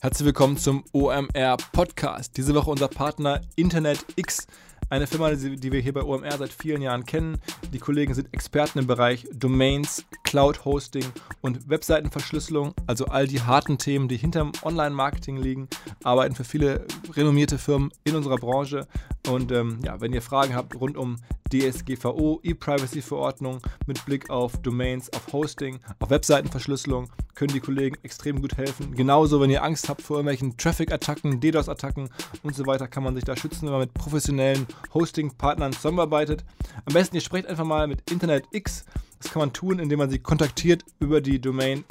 Herzlich willkommen zum OMR Podcast. Diese Woche unser Partner Internet X, eine Firma, die wir hier bei OMR seit vielen Jahren kennen. Die Kollegen sind Experten im Bereich Domains, Cloud Hosting und Webseitenverschlüsselung, also all die harten Themen, die hinterm Online-Marketing liegen, arbeiten für viele renommierte Firmen in unserer Branche. Und ähm, ja, wenn ihr Fragen habt rund um DSGVO, E-Privacy-Verordnung mit Blick auf Domains, auf Hosting, auf Webseitenverschlüsselung, können die Kollegen extrem gut helfen. Genauso, wenn ihr Angst habt vor irgendwelchen Traffic-Attacken, DDoS-Attacken und so weiter, kann man sich da schützen, wenn man mit professionellen Hosting-Partnern zusammenarbeitet. Am besten, ihr sprecht einfach mal mit Internet X. Das kann man tun, indem man sie kontaktiert über die Domain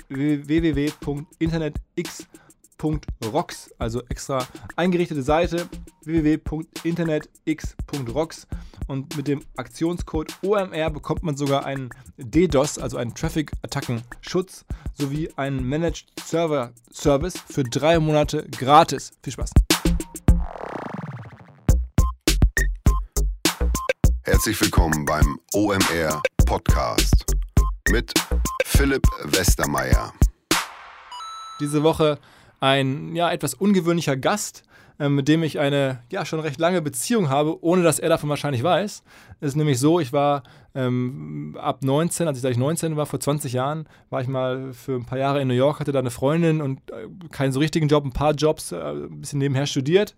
www.internetx.rocks, also extra eingerichtete Seite www.internetx.rocks und mit dem Aktionscode OMR bekommt man sogar einen DDoS, also einen Traffic-Attacken-Schutz, sowie einen Managed Server Service für drei Monate gratis. Viel Spaß! Herzlich willkommen beim OMR Podcast mit Philipp Westermeier. Diese Woche ein ja, etwas ungewöhnlicher Gast, äh, mit dem ich eine ja schon recht lange Beziehung habe, ohne dass er davon wahrscheinlich weiß. Es ist nämlich so, ich war ähm, ab 19, als ich, ich 19 war, vor 20 Jahren, war ich mal für ein paar Jahre in New York, hatte da eine Freundin und äh, keinen so richtigen Job, ein paar Jobs, äh, ein bisschen nebenher studiert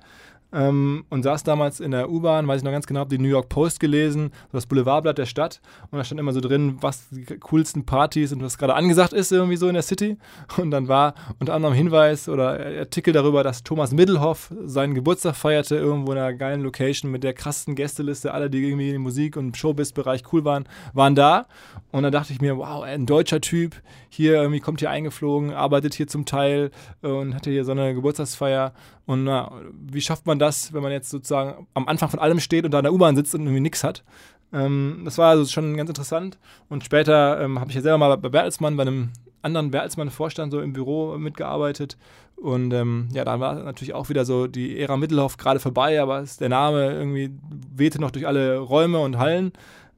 ähm, und saß damals in der U-Bahn, weiß ich noch ganz genau, habe die New York Post gelesen, das Boulevardblatt der Stadt. Und da stand immer so drin, was die coolsten Partys und was gerade angesagt ist irgendwie so in der City. Und dann war unter anderem Hinweis oder Artikel darüber, dass Thomas Middelhoff seinen Geburtstag feierte irgendwo in einer geilen Location mit der krassen Gästeliste, alle die irgendwie im Musik- und Showbiz-Bereich cool waren, waren da und dann dachte ich mir, wow, ein deutscher Typ, hier irgendwie kommt hier eingeflogen, arbeitet hier zum Teil und hatte hier so eine Geburtstagsfeier und na, wie schafft man das, wenn man jetzt sozusagen am Anfang von allem steht und da in der U-Bahn sitzt und irgendwie nichts hat? Ähm, das war also schon ganz interessant. Und später ähm, habe ich ja selber mal bei Bertelsmann, bei einem anderen Bertelsmann-Vorstand so im Büro mitgearbeitet. Und ähm, ja, da war natürlich auch wieder so die Ära Mittelhoff gerade vorbei, aber der Name irgendwie wehte noch durch alle Räume und Hallen.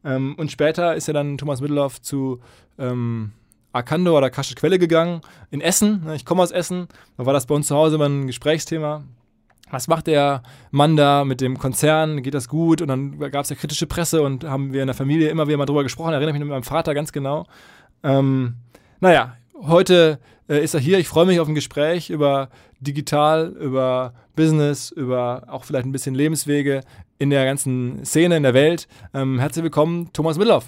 Ähm, und später ist ja dann Thomas Mittelhoff zu ähm, Arkando oder Kasche Quelle gegangen, in Essen. Ne, ich komme aus Essen. Da war das bei uns zu Hause immer ein Gesprächsthema. Was macht der Mann da mit dem Konzern? Geht das gut? Und dann gab es ja kritische Presse und haben wir in der Familie immer wieder mal drüber gesprochen. Erinnere ich mich mit meinem Vater ganz genau. Ähm, naja, heute äh, ist er hier. Ich freue mich auf ein Gespräch über digital, über Business, über auch vielleicht ein bisschen Lebenswege in der ganzen Szene, in der Welt. Ähm, herzlich willkommen, Thomas Middelhoff.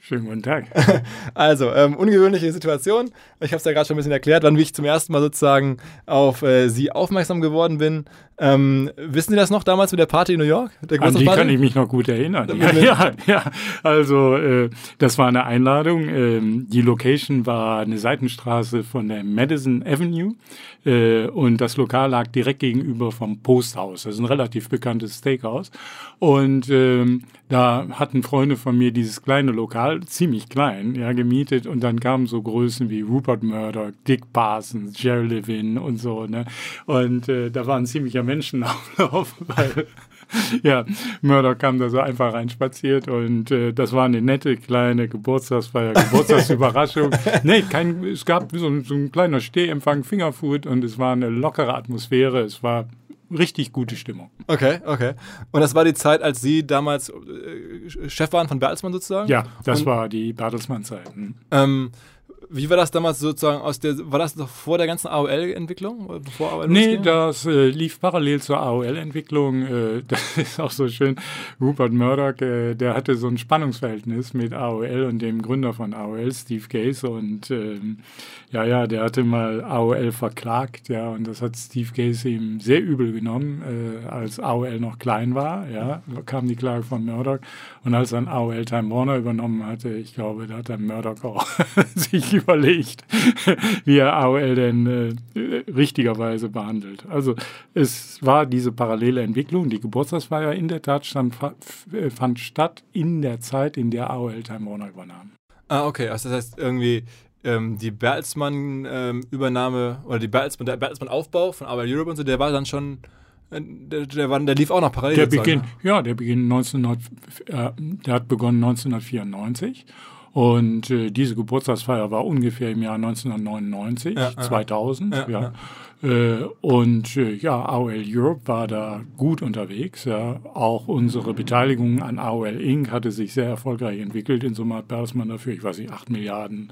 Schönen guten Tag. Also, ähm, ungewöhnliche Situation. Ich habe es ja gerade schon ein bisschen erklärt, wann ich zum ersten Mal sozusagen auf äh, Sie aufmerksam geworden bin. Ähm, wissen Sie das noch damals mit der Party in New York? An die kann ich mich noch gut erinnern. Ja, ja, ja. Also, äh, das war eine Einladung. Ähm, die Location war eine Seitenstraße von der Madison Avenue äh, und das Lokal lag direkt gegenüber vom Posthaus. Das ist ein relativ bekanntes Steakhouse. Und ähm, da hatten Freunde von mir dieses kleine Lokal, ziemlich klein, ja, gemietet und dann kamen so Größen wie Rupert Murdoch, Dick Parsons, Jerry Levin und so, ne? Und äh, da war ein ziemlicher Menschenauflauf, weil ja, Murdoch kam da so einfach reinspaziert und äh, das war eine nette kleine Geburtstagsfeier, Geburtstagsüberraschung. nee, kein, es gab so, so ein kleiner Stehempfang, Fingerfood und es war eine lockere Atmosphäre. Es war richtig gute Stimmung. Okay, okay. Und das war die Zeit, als Sie damals äh, Chef waren von Bertelsmann sozusagen? Ja, das Und, war die Bertelsmann-Zeit. Hm. Ähm, wie war das damals sozusagen aus der, war das noch vor der ganzen AOL-Entwicklung? AOL nee, das äh, lief parallel zur AOL-Entwicklung. Äh, das ist auch so schön. Rupert Murdoch, äh, der hatte so ein Spannungsverhältnis mit AOL und dem Gründer von AOL, Steve Case. Und ähm, ja, ja, der hatte mal AOL verklagt, ja, und das hat Steve Case ihm sehr übel genommen, äh, als AOL noch klein war, ja, kam die Klage von Murdoch. Und als dann AOL Time Warner übernommen hatte, ich glaube, da hat der Murdoch auch sich überlegt, wie er AOL denn äh, richtigerweise behandelt. Also es war diese parallele Entwicklung. Die Geburtstagsfeier in der Tat stand, äh, fand statt in der Zeit, in der AOL Time Warner übernahm. Ah, okay. Also das heißt irgendwie ähm, die Bertelsmann-Übernahme ähm, oder die Bertelsmann, der Bertelsmann-Aufbau von AOL Europe und so, der war dann schon äh, der, der, war, der, lief auch noch parallel. Der Beginn, ne? ja, der Beginn 1900, äh, der hat begonnen 1994 und äh, diese Geburtstagsfeier war ungefähr im Jahr 1999, ja, 2000. Ja, ja. Äh, und äh, ja, AOL Europe war da gut unterwegs. Ja. Auch unsere Beteiligung an AOL Inc. hatte sich sehr erfolgreich entwickelt. In Summe hat Bertelsmann dafür, ich weiß nicht, 8 Milliarden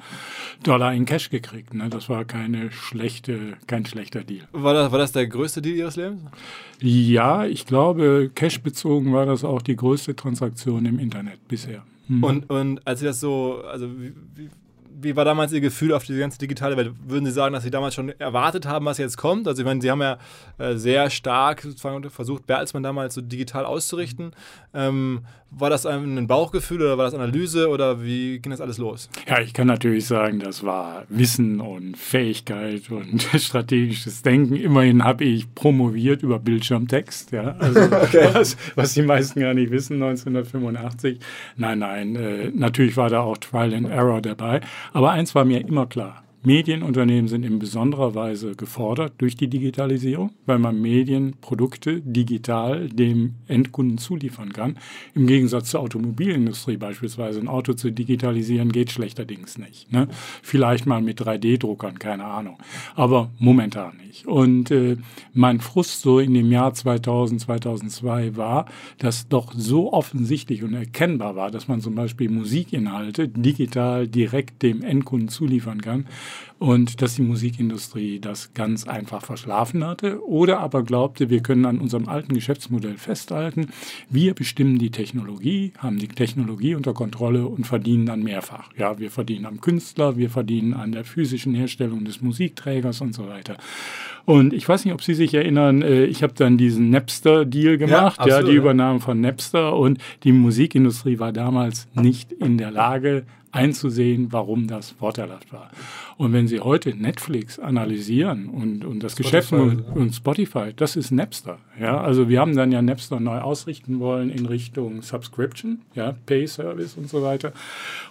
Dollar in Cash gekriegt. Ne? Das war keine schlechte, kein schlechter Deal. War das, war das der größte Deal Ihres Lebens? Ja, ich glaube, Cash bezogen war das auch die größte Transaktion im Internet bisher. Mhm. Und, und als Sie das so, also wie, wie wie war damals Ihr Gefühl auf diese ganze digitale Welt? Würden Sie sagen, dass Sie damals schon erwartet haben, was jetzt kommt? Also ich meine, Sie haben ja äh, sehr stark sozusagen versucht, Bertelsmann damals so digital auszurichten. Ähm, war das ein Bauchgefühl oder war das Analyse oder wie ging das alles los? Ja, ich kann natürlich sagen, das war Wissen und Fähigkeit und strategisches Denken. Immerhin habe ich promoviert über Bildschirmtext, ja, also okay. was, was die meisten gar nicht wissen, 1985. Nein, nein, äh, natürlich war da auch Trial and Error dabei. Aber eins war mir immer klar. Medienunternehmen sind in besonderer Weise gefordert durch die Digitalisierung, weil man Medienprodukte digital dem Endkunden zuliefern kann. Im Gegensatz zur Automobilindustrie beispielsweise. Ein Auto zu digitalisieren geht schlechterdings nicht. Ne? Vielleicht mal mit 3D-Druckern, keine Ahnung. Aber momentan nicht. Und äh, mein Frust so in dem Jahr 2000, 2002 war, dass doch so offensichtlich und erkennbar war, dass man zum Beispiel Musikinhalte digital direkt dem Endkunden zuliefern kann und dass die Musikindustrie das ganz einfach verschlafen hatte oder aber glaubte, wir können an unserem alten Geschäftsmodell festhalten. Wir bestimmen die Technologie, haben die Technologie unter Kontrolle und verdienen dann mehrfach. Ja, wir verdienen am Künstler, wir verdienen an der physischen Herstellung des Musikträgers und so weiter. Und ich weiß nicht, ob Sie sich erinnern, äh, ich habe dann diesen Napster-Deal gemacht, ja, absolut, ja, die Übernahme von Napster und die Musikindustrie war damals nicht in der Lage, einzusehen, warum das vorteilhaft war. Und wenn Sie heute Netflix analysieren und, und das Spotify, Geschäft und, und Spotify, das ist Napster. Ja, also wir haben dann ja Napster neu ausrichten wollen in Richtung Subscription, ja, Pay Service und so weiter.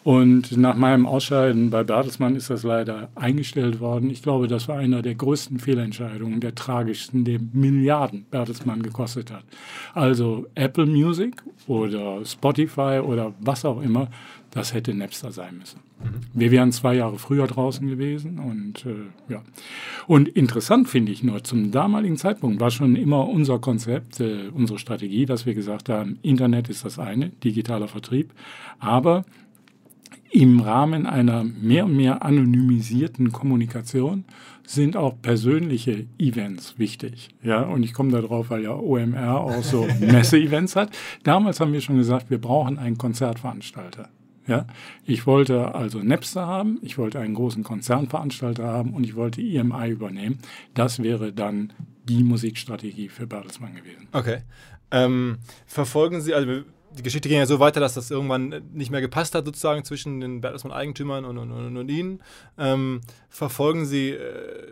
Und nach meinem Ausscheiden bei Bertelsmann ist das leider eingestellt worden. Ich glaube, das war einer der größten Fehlentscheidungen, der tragischsten, der Milliarden Bertelsmann gekostet hat. Also Apple Music oder Spotify oder was auch immer das hätte Napster sein müssen. Wir wären zwei Jahre früher draußen gewesen und äh, ja. Und interessant finde ich nur, zum damaligen Zeitpunkt war schon immer unser Konzept, äh, unsere Strategie, dass wir gesagt haben, Internet ist das eine, digitaler Vertrieb, aber im Rahmen einer mehr und mehr anonymisierten Kommunikation sind auch persönliche Events wichtig. Ja, und ich komme darauf, weil ja OMR auch so Messe-Events hat. Damals haben wir schon gesagt, wir brauchen einen Konzertveranstalter. Ja, ich wollte also Napster haben, ich wollte einen großen Konzernveranstalter haben und ich wollte EMI übernehmen. Das wäre dann die Musikstrategie für Bertelsmann gewesen. Okay. Ähm, verfolgen Sie, also die Geschichte ging ja so weiter, dass das irgendwann nicht mehr gepasst hat, sozusagen zwischen den Bertelsmann-Eigentümern und, und, und, und, Ihnen. Ähm, verfolgen Sie äh,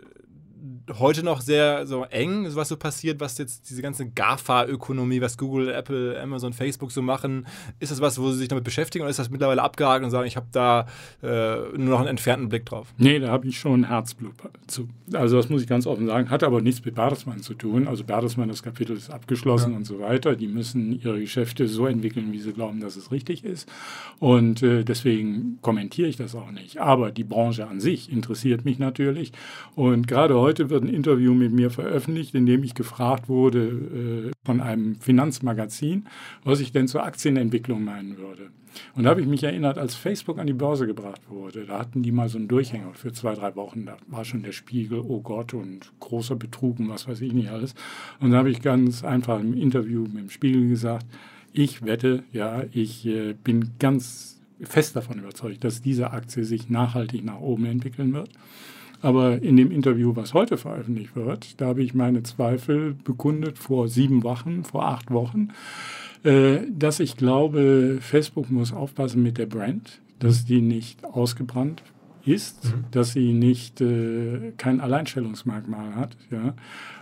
heute noch sehr so eng, was so passiert, was jetzt diese ganze GAFA-Ökonomie, was Google, Apple, Amazon, Facebook so machen. Ist das was, wo Sie sich damit beschäftigen oder ist das mittlerweile abgehakt und sagen, ich habe da äh, nur noch einen entfernten Blick drauf? Nee, da habe ich schon Herzblut zu. Also das muss ich ganz offen sagen, hat aber nichts mit Bertelsmann zu tun. Also Bertelsmann, das Kapitel ist abgeschlossen ja. und so weiter. Die müssen ihre Geschäfte so entwickeln, wie sie glauben, dass es richtig ist. Und äh, deswegen kommentiere ich das auch nicht. Aber die Branche an sich interessiert mich natürlich. Und gerade heute wird ein Interview mit mir veröffentlicht, in dem ich gefragt wurde äh, von einem Finanzmagazin, was ich denn zur Aktienentwicklung meinen würde. Und da habe ich mich erinnert, als Facebook an die Börse gebracht wurde, da hatten die mal so einen Durchhänger für zwei, drei Wochen. Da war schon der Spiegel, oh Gott, und großer Betrug und was weiß ich nicht alles. Und da habe ich ganz einfach im Interview mit dem Spiegel gesagt, ich wette, ja, ich äh, bin ganz fest davon überzeugt, dass diese Aktie sich nachhaltig nach oben entwickeln wird. Aber in dem Interview, was heute veröffentlicht wird, da habe ich meine Zweifel bekundet vor sieben Wochen, vor acht Wochen, äh, dass ich glaube, Facebook muss aufpassen mit der Brand, dass die nicht ausgebrannt ist, mhm. dass sie nicht äh, kein Alleinstellungsmerkmal hat. Ja.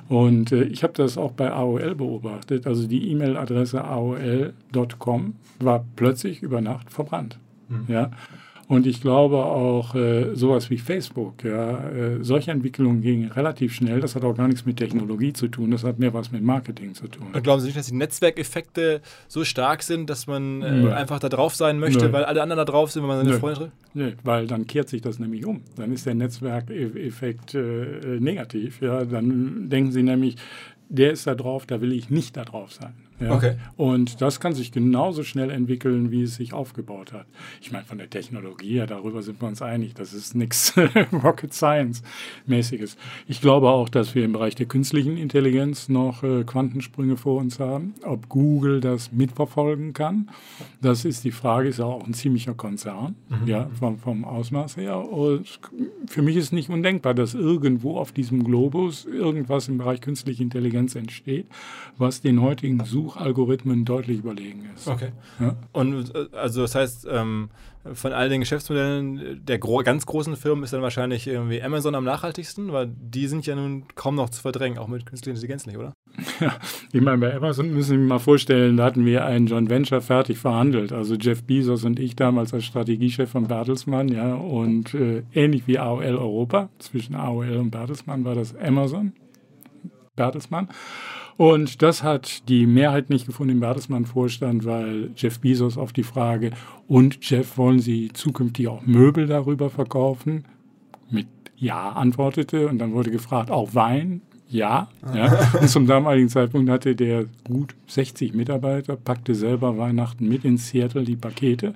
Und äh, ich habe das auch bei AOL beobachtet. Also die E-Mail-Adresse aol.com war plötzlich über Nacht verbrannt. Mhm. Ja. Und ich glaube auch äh, sowas wie Facebook, ja, äh, solche Entwicklungen gingen relativ schnell. Das hat auch gar nichts mit Technologie zu tun, das hat mehr was mit Marketing zu tun. Und glauben Sie nicht, dass die Netzwerkeffekte so stark sind, dass man äh, einfach da drauf sein möchte, Nö. weil alle anderen da drauf sind, wenn man seine Nö. Freunde trifft? Nö, weil dann kehrt sich das nämlich um. Dann ist der Netzwerkeffekt äh, negativ. Ja, dann denken Sie nämlich, der ist da drauf, da will ich nicht da drauf sein. Ja? Okay. Und das kann sich genauso schnell entwickeln, wie es sich aufgebaut hat. Ich meine, von der Technologie her, darüber sind wir uns einig. Das ist nichts Rocket Science-mäßiges. Ich glaube auch, dass wir im Bereich der künstlichen Intelligenz noch äh, Quantensprünge vor uns haben. Ob Google das mitverfolgen kann, das ist die Frage. Ist ja auch ein ziemlicher Konzern, mhm. ja, vom, vom Ausmaß her. Und für mich ist nicht undenkbar, dass irgendwo auf diesem Globus irgendwas im Bereich künstliche Intelligenz entsteht, was den heutigen Such Suchalgorithmen deutlich überlegen ist. Okay. Ja? Und äh, also das heißt, ähm, von all den Geschäftsmodellen der gro ganz großen Firmen ist dann wahrscheinlich irgendwie Amazon am nachhaltigsten, weil die sind ja nun kaum noch zu verdrängen, auch mit künstlicher Intelligenz nicht, oder? Ja, ich meine, bei Amazon müssen Sie sich mal vorstellen, da hatten wir einen Joint Venture fertig verhandelt. Also Jeff Bezos und ich damals als Strategiechef von Bertelsmann, ja, und äh, ähnlich wie AOL Europa, zwischen AOL und Bertelsmann war das Amazon, Bertelsmann. Und das hat die Mehrheit nicht gefunden im Bertelsmann-Vorstand, weil Jeff Bezos auf die Frage, und Jeff, wollen Sie zukünftig auch Möbel darüber verkaufen? Mit Ja antwortete. Und dann wurde gefragt, auch Wein? Ja. ja. Und zum damaligen Zeitpunkt hatte der gut 60 Mitarbeiter, packte selber Weihnachten mit in Seattle die Pakete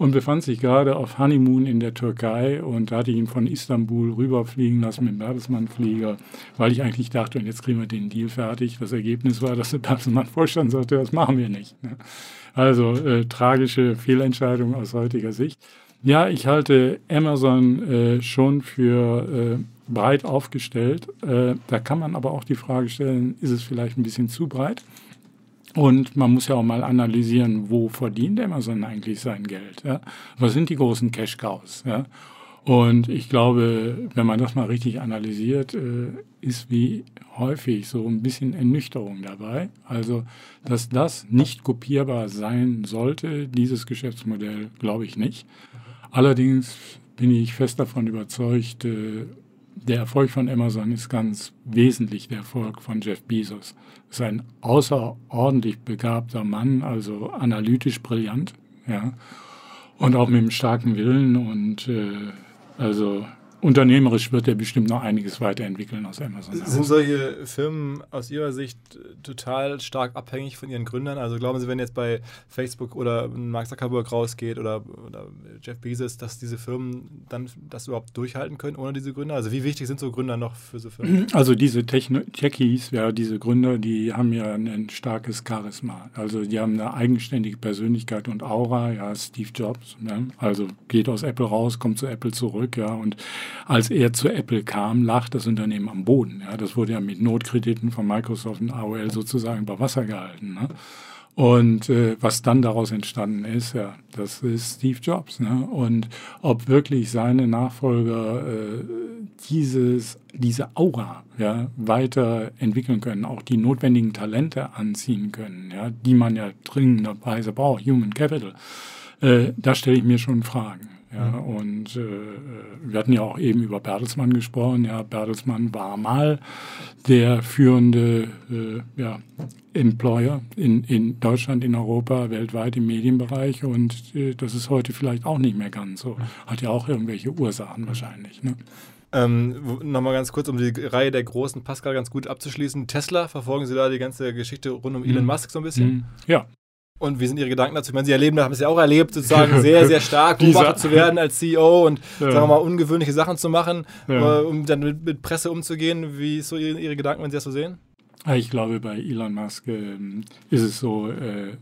und befand sich gerade auf Honeymoon in der Türkei und da hatte ich ihn von Istanbul rüberfliegen lassen mit dem Bertelsmann-Flieger, weil ich eigentlich dachte, und jetzt kriegen wir den Deal fertig. Das Ergebnis war, dass der Bertelsmann-Vorstand sagte, das machen wir nicht. Ne? Also äh, tragische Fehlentscheidung aus heutiger Sicht. Ja, ich halte Amazon äh, schon für äh, breit aufgestellt. Äh, da kann man aber auch die Frage stellen, ist es vielleicht ein bisschen zu breit? Und man muss ja auch mal analysieren, wo verdient Amazon eigentlich sein Geld? Ja? Was sind die großen Cash-Cows? Ja? Und ich glaube, wenn man das mal richtig analysiert, äh, ist wie häufig so ein bisschen Ernüchterung dabei. Also, dass das nicht kopierbar sein sollte, dieses Geschäftsmodell, glaube ich nicht. Allerdings bin ich fest davon überzeugt, äh, der Erfolg von Amazon ist ganz wesentlich der Erfolg von Jeff Bezos. Ist ein außerordentlich begabter Mann, also analytisch brillant, ja, und auch mit einem starken Willen und äh, also unternehmerisch wird er bestimmt noch einiges weiterentwickeln aus Amazon. Sind solche Firmen aus Ihrer Sicht total stark abhängig von ihren Gründern? Also glauben Sie, wenn jetzt bei Facebook oder Mark Zuckerberg rausgeht oder, oder Jeff Bezos, dass diese Firmen dann das überhaupt durchhalten können ohne diese Gründer? Also wie wichtig sind so Gründer noch für so Firmen? Also diese Techno Techies, ja, diese Gründer, die haben ja ein starkes Charisma. Also die haben eine eigenständige Persönlichkeit und Aura, ja, Steve Jobs. Ne? Also geht aus Apple raus, kommt zu Apple zurück, ja, und als er zu Apple kam, lag das Unternehmen am Boden. Ja, das wurde ja mit Notkrediten von Microsoft und AOL sozusagen über Wasser gehalten. Ne? Und äh, was dann daraus entstanden ist, ja, das ist Steve Jobs. Ne? Und ob wirklich seine Nachfolger äh, dieses, diese Aura ja, weiterentwickeln können, auch die notwendigen Talente anziehen können, ja, die man ja dringenderweise braucht, Human Capital, äh, da stelle ich mir schon Fragen. Ja, mhm. und äh, wir hatten ja auch eben über Bertelsmann gesprochen. Ja, Bertelsmann war mal der führende äh, ja, Employer in, in Deutschland, in Europa, weltweit im Medienbereich und äh, das ist heute vielleicht auch nicht mehr ganz so. Hat ja auch irgendwelche Ursachen wahrscheinlich. Ne? Ähm, Nochmal ganz kurz, um die Reihe der großen Pascal ganz gut abzuschließen. Tesla, verfolgen Sie da die ganze Geschichte rund um Elon mhm. Musk so ein bisschen? Mhm. Ja, und wie sind Ihre Gedanken dazu? Ich meine, Sie erleben, haben es ja auch erlebt, sozusagen sehr, sehr stark beobachtet zu werden als CEO und, ja. sagen wir mal, ungewöhnliche Sachen zu machen, ja. Äh, um dann mit, mit, Presse umzugehen. Wie ist so Ihre, Ihre, Gedanken, wenn Sie das so sehen? Ich glaube, bei Elon Musk äh, ist es so, äh,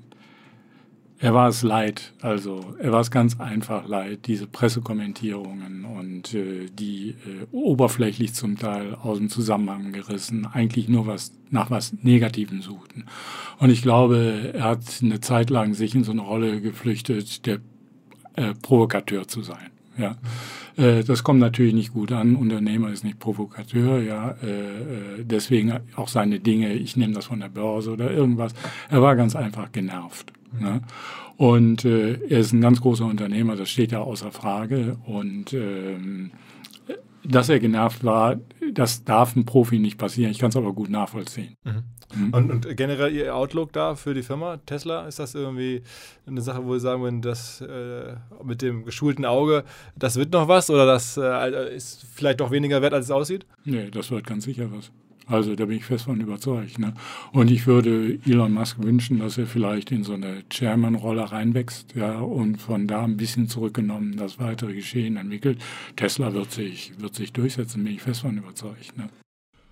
er war es leid, also er war es ganz einfach leid, diese Pressekommentierungen und äh, die äh, oberflächlich zum Teil aus dem Zusammenhang gerissen, eigentlich nur was nach was Negativem suchten. Und ich glaube, er hat eine Zeit lang sich in so eine Rolle geflüchtet, der äh, Provokateur zu sein. Ja. Äh, das kommt natürlich nicht gut an. Unternehmer ist nicht Provokateur, ja. Äh, äh, deswegen auch seine Dinge, ich nehme das von der Börse oder irgendwas. Er war ganz einfach genervt. Ne? Und äh, er ist ein ganz großer Unternehmer, das steht ja außer Frage. Und ähm, dass er genervt war, das darf ein Profi nicht passieren. Ich kann es aber gut nachvollziehen. Mhm. Mhm. Und, und, generell Ihr Outlook da für die Firma Tesla, ist das irgendwie eine Sache, wo Sie sagen würden, das äh, mit dem geschulten Auge, das wird noch was oder das äh, ist vielleicht doch weniger wert, als es aussieht? Nee, das wird ganz sicher was. Also da bin ich fest von überzeugt. Ne? Und ich würde Elon Musk wünschen, dass er vielleicht in so eine Chairman-Rolle reinwächst ja, und von da ein bisschen zurückgenommen das weitere Geschehen entwickelt. Tesla wird sich, wird sich durchsetzen, bin ich fest von überzeugt. Ne?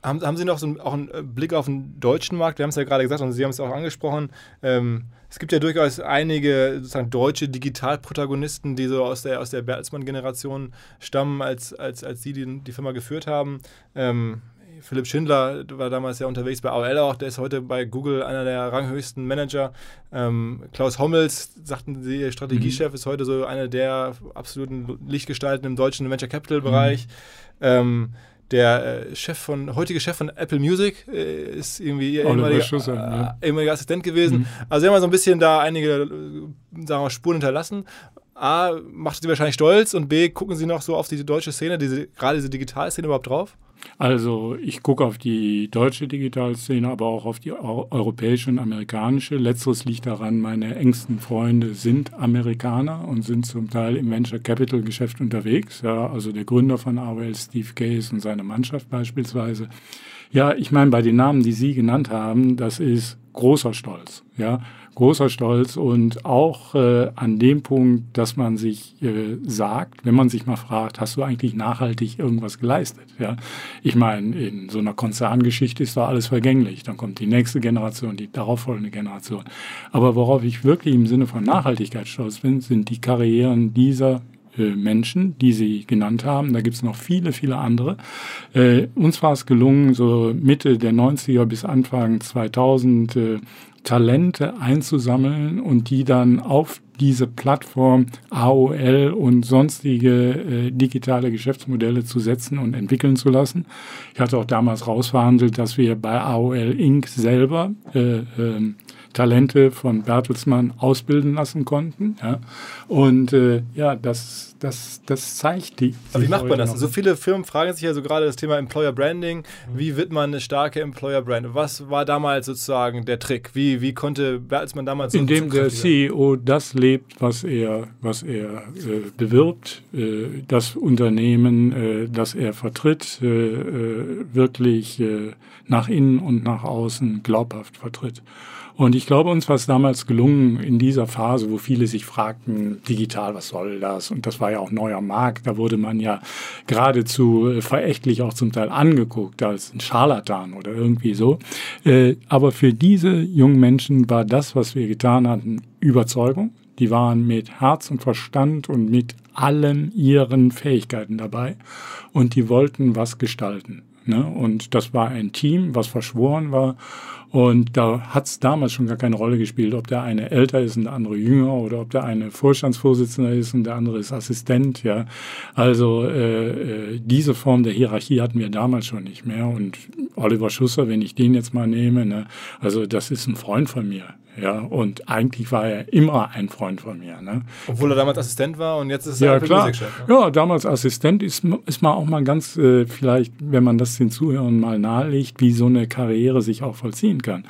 Haben, haben Sie noch so einen, auch einen Blick auf den deutschen Markt? Wir haben es ja gerade gesagt und Sie haben es auch angesprochen. Ähm, es gibt ja durchaus einige sozusagen deutsche Digitalprotagonisten, die so aus der, aus der Bertelsmann-Generation stammen, als, als, als Sie die, die Firma geführt haben. Ähm, Philipp Schindler war damals ja unterwegs bei AOL auch, der ist heute bei Google einer der ranghöchsten Manager. Ähm, Klaus Hommels, sagten Sie, Strategiechef, mhm. ist heute so einer der absoluten Lichtgestalten im deutschen Venture Capital Bereich. Mhm. Ähm, der äh, Chef von, heutige Chef von Apple Music äh, ist irgendwie ihr ehemaliger, äh, ja. ehemaliger Assistent gewesen. Mhm. Also sie haben so ein bisschen da einige, sagen wir, Spuren hinterlassen. A, macht sie wahrscheinlich stolz und B, gucken sie noch so auf diese deutsche Szene, diese, gerade diese Digitalszene überhaupt drauf? Also ich gucke auf die deutsche Digitalszene, aber auch auf die europäische und amerikanische. Letzteres liegt daran, meine engsten Freunde sind Amerikaner und sind zum Teil im Venture Capital Geschäft unterwegs. Ja, also der Gründer von AOL, Steve Case und seine Mannschaft beispielsweise. Ja, ich meine, bei den Namen, die Sie genannt haben, das ist großer Stolz. Ja, großer Stolz und auch äh, an dem Punkt, dass man sich äh, sagt, wenn man sich mal fragt, hast du eigentlich nachhaltig irgendwas geleistet? Ja, ich meine, in so einer Konzerngeschichte ist da alles vergänglich. Dann kommt die nächste Generation, die darauffolgende Generation. Aber worauf ich wirklich im Sinne von Nachhaltigkeit stolz bin, sind die Karrieren dieser äh, Menschen, die Sie genannt haben. Da gibt es noch viele, viele andere. Äh, uns war es gelungen, so Mitte der 90er bis Anfang 2000 äh, Talente einzusammeln und die dann auf diese Plattform AOL und sonstige äh, digitale Geschäftsmodelle zu setzen und entwickeln zu lassen. Ich hatte auch damals rausverhandelt, dass wir bei AOL Inc. selber äh, äh, Talente von Bertelsmann ausbilden lassen konnten. Ja. Und äh, ja, das, das, das zeigt die. Aber wie macht man das? So viele Firmen fragen sich ja so gerade das Thema Employer Branding. Mhm. Wie wird man eine starke Employer Brand? Was war damals sozusagen der Trick? Wie, wie konnte Bertelsmann damals so Indem der CEO das lebt, was er, was er äh, bewirbt, äh, das Unternehmen, äh, das er vertritt, äh, äh, wirklich äh, nach innen und nach außen glaubhaft vertritt. Und ich glaube, uns war es damals gelungen, in dieser Phase, wo viele sich fragten, digital, was soll das? Und das war ja auch neuer Markt. Da wurde man ja geradezu äh, verächtlich auch zum Teil angeguckt als ein Scharlatan oder irgendwie so. Äh, aber für diese jungen Menschen war das, was wir getan hatten, Überzeugung. Die waren mit Herz und Verstand und mit allen ihren Fähigkeiten dabei und die wollten was gestalten. Ne? Und das war ein Team, was verschworen war. Und da hat es damals schon gar keine Rolle gespielt, ob der eine älter ist und der andere jünger oder ob der eine Vorstandsvorsitzender ist und der andere ist Assistent. Ja, also äh, äh diese Form der Hierarchie hatten wir damals schon nicht mehr. Und Oliver Schusser, wenn ich den jetzt mal nehme, ne, also das ist ein Freund von mir. Ja, und eigentlich war er immer ein Freund von mir. Ne? Obwohl er damals Assistent war und jetzt ist er ja, klar. Ne? Ja, damals Assistent ist, ist mal auch mal ganz, äh, vielleicht, wenn man das den Zuhörern mal nahelegt, wie so eine Karriere sich auch vollziehen kann.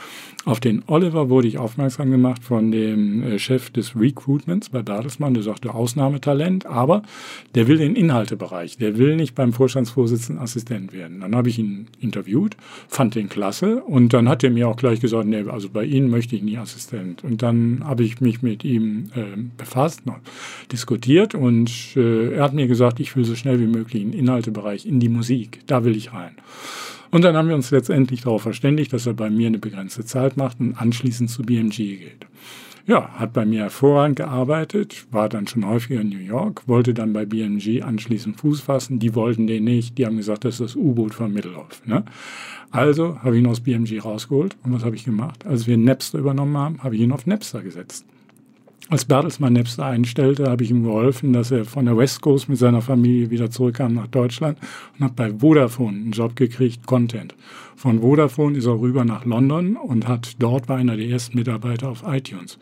Auf den Oliver wurde ich aufmerksam gemacht von dem äh, Chef des Recruitments bei Bertelsmann, der sagte Ausnahmetalent, aber der will den Inhaltebereich, der will nicht beim Vorstandsvorsitzenden Assistent werden. Dann habe ich ihn interviewt, fand den klasse und dann hat er mir auch gleich gesagt, nee, also bei Ihnen möchte ich nie Assistent. Und dann habe ich mich mit ihm äh, befasst, diskutiert und äh, er hat mir gesagt, ich will so schnell wie möglich in den Inhaltebereich, in die Musik, da will ich rein. Und dann haben wir uns letztendlich darauf verständigt, dass er bei mir eine begrenzte Zeit macht und anschließend zu BMG geht. Ja, hat bei mir hervorragend gearbeitet, war dann schon häufiger in New York, wollte dann bei BMG anschließend Fuß fassen. Die wollten den nicht, die haben gesagt, das ist das U-Boot von Mittelhoff. Ne? Also habe ich ihn aus BMG rausgeholt. Und was habe ich gemacht? Als wir Napster übernommen haben, habe ich ihn auf Napster gesetzt. Als Bertelsmann Napster einstellte, habe ich ihm geholfen, dass er von der West Coast mit seiner Familie wieder zurückkam nach Deutschland und hat bei Vodafone einen Job gekriegt, Content. Von Vodafone ist er rüber nach London und hat dort war einer der ersten Mitarbeiter auf iTunes.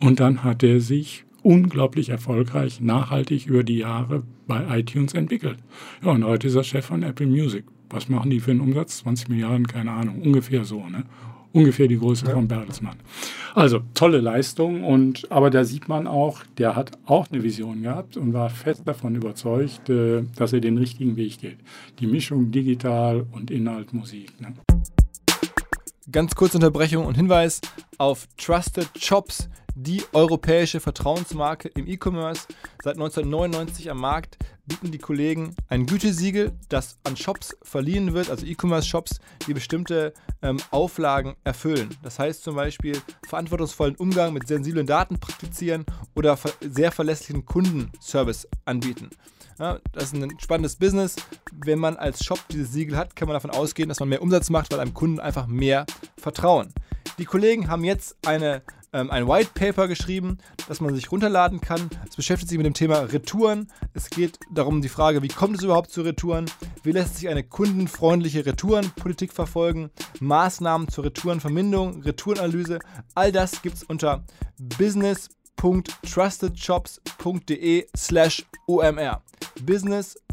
Und dann hat er sich unglaublich erfolgreich, nachhaltig über die Jahre bei iTunes entwickelt. Ja, und heute ist er Chef von Apple Music. Was machen die für einen Umsatz? 20 Milliarden, keine Ahnung, ungefähr so. Ne? Ungefähr die Größe ja. von Bertelsmann. Also tolle Leistung und aber da sieht man auch, der hat auch eine Vision gehabt und war fest davon überzeugt, äh, dass er den richtigen Weg geht. Die Mischung digital und Inhalt Musik. Ne? Ganz kurze Unterbrechung und Hinweis auf Trusted Shops, die europäische Vertrauensmarke im E-Commerce, seit 1999 am Markt, bieten die Kollegen ein Gütesiegel, das an Shops verliehen wird, also E-Commerce-Shops, die bestimmte ähm, Auflagen erfüllen. Das heißt zum Beispiel verantwortungsvollen Umgang mit sensiblen Daten praktizieren oder ver sehr verlässlichen Kundenservice anbieten. Ja, das ist ein spannendes Business. Wenn man als Shop dieses Siegel hat, kann man davon ausgehen, dass man mehr Umsatz macht, weil einem Kunden einfach mehr vertrauen. Die Kollegen haben jetzt eine ähm, ein White Paper geschrieben, das man sich runterladen kann. Es beschäftigt sich mit dem Thema Retouren. Es geht darum, die Frage, wie kommt es überhaupt zu Retouren? Wie lässt sich eine kundenfreundliche Retourenpolitik verfolgen? Maßnahmen zur Retourenvermindung, Retourenanalyse. All das gibt es unter business.trustedshops.de slash omr. business.trustedshops.de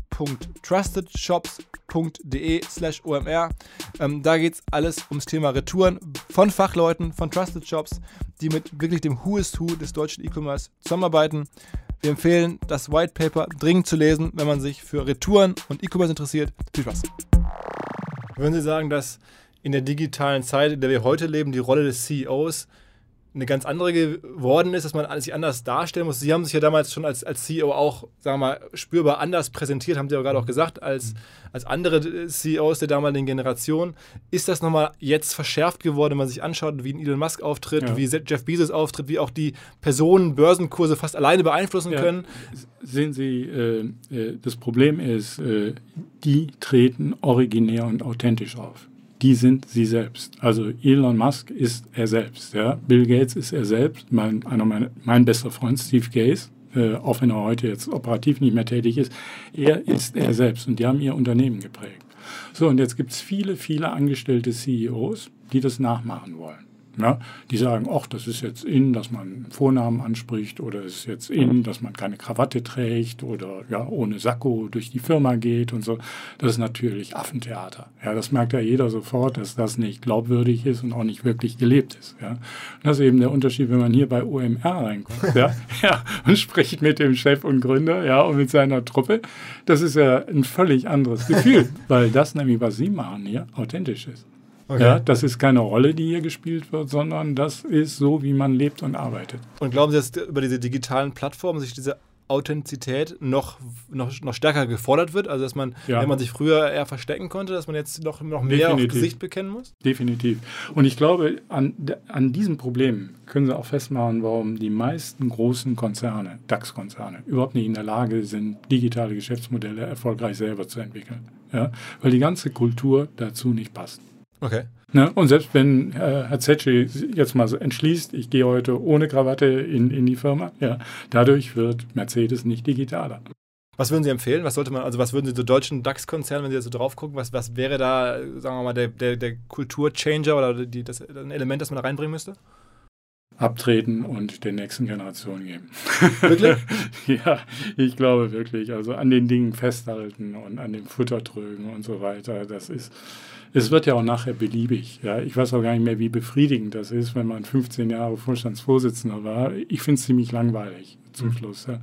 www.de slash omr. Ähm, da geht es alles ums Thema Retouren von Fachleuten, von Trusted Shops, die mit wirklich dem Who is Who des deutschen E-Commerce zusammenarbeiten. Wir empfehlen, das White Paper dringend zu lesen, wenn man sich für Retouren und E-Commerce interessiert. Viel Spaß. Würden Sie sagen, dass in der digitalen Zeit, in der wir heute leben, die Rolle des CEOs eine ganz andere geworden ist, dass man sich anders darstellen muss. Sie haben sich ja damals schon als, als CEO auch, sagen wir mal, spürbar anders präsentiert, haben Sie ja gerade auch gesagt, als, als andere CEOs der damaligen Generation. Ist das nochmal jetzt verschärft geworden, wenn man sich anschaut, wie ein Elon Musk auftritt, ja. wie Jeff Bezos auftritt, wie auch die Personen Börsenkurse fast alleine beeinflussen ja. können? Sehen Sie, äh, äh, das Problem ist, äh, die treten originär und authentisch auf die sind sie selbst. Also Elon Musk ist er selbst. Ja? Bill Gates ist er selbst. Mein, einer meine, mein bester Freund Steve Gaze, äh, auch wenn er heute jetzt operativ nicht mehr tätig ist, er ist er selbst und die haben ihr Unternehmen geprägt. So, und jetzt gibt es viele, viele angestellte CEOs, die das nachmachen wollen. Ja, die sagen, ach, das ist jetzt in, dass man Vornamen anspricht oder es ist jetzt in, dass man keine Krawatte trägt oder ja, ohne Sakko durch die Firma geht und so. Das ist natürlich Affentheater. Ja, das merkt ja jeder sofort, dass das nicht glaubwürdig ist und auch nicht wirklich gelebt ist. Ja. das ist eben der Unterschied, wenn man hier bei OMR reinkommt ja, ja, und spricht mit dem Chef und Gründer ja, und mit seiner Truppe. Das ist ja ein völlig anderes Gefühl, weil das nämlich, was Sie machen hier, authentisch ist. Okay. Ja, das ist keine Rolle, die hier gespielt wird, sondern das ist so, wie man lebt und arbeitet. Und glauben Sie, dass über diese digitalen Plattformen sich diese Authentizität noch, noch, noch stärker gefordert wird? Also, dass man, ja. wenn man sich früher eher verstecken konnte, dass man jetzt noch, noch mehr Definitiv. auf Gesicht bekennen muss? Definitiv. Und ich glaube, an, an diesem Problem können Sie auch festmachen, warum die meisten großen Konzerne, DAX-Konzerne, überhaupt nicht in der Lage sind, digitale Geschäftsmodelle erfolgreich selber zu entwickeln. Ja? Weil die ganze Kultur dazu nicht passt. Okay. Ne? Und selbst wenn äh, Herr Zetschi jetzt mal so entschließt, ich gehe heute ohne Krawatte in, in die Firma, ja, dadurch wird Mercedes nicht digitaler. Was würden Sie empfehlen? Was sollte man, also was würden Sie so deutschen DAX-Konzernen, wenn Sie jetzt so drauf gucken, was, was wäre da, sagen wir mal, der, der, der Kulturchanger oder die, das, ein Element, das man da reinbringen müsste? abtreten und der nächsten Generation geben. Wirklich? ja, ich glaube wirklich. Also an den Dingen festhalten und an den Futtertrögen und so weiter. Das ist, es wird ja auch nachher beliebig. Ja. Ich weiß auch gar nicht mehr, wie befriedigend das ist, wenn man 15 Jahre Vorstandsvorsitzender war. Ich finde es ziemlich langweilig zum mhm. Schluss ja.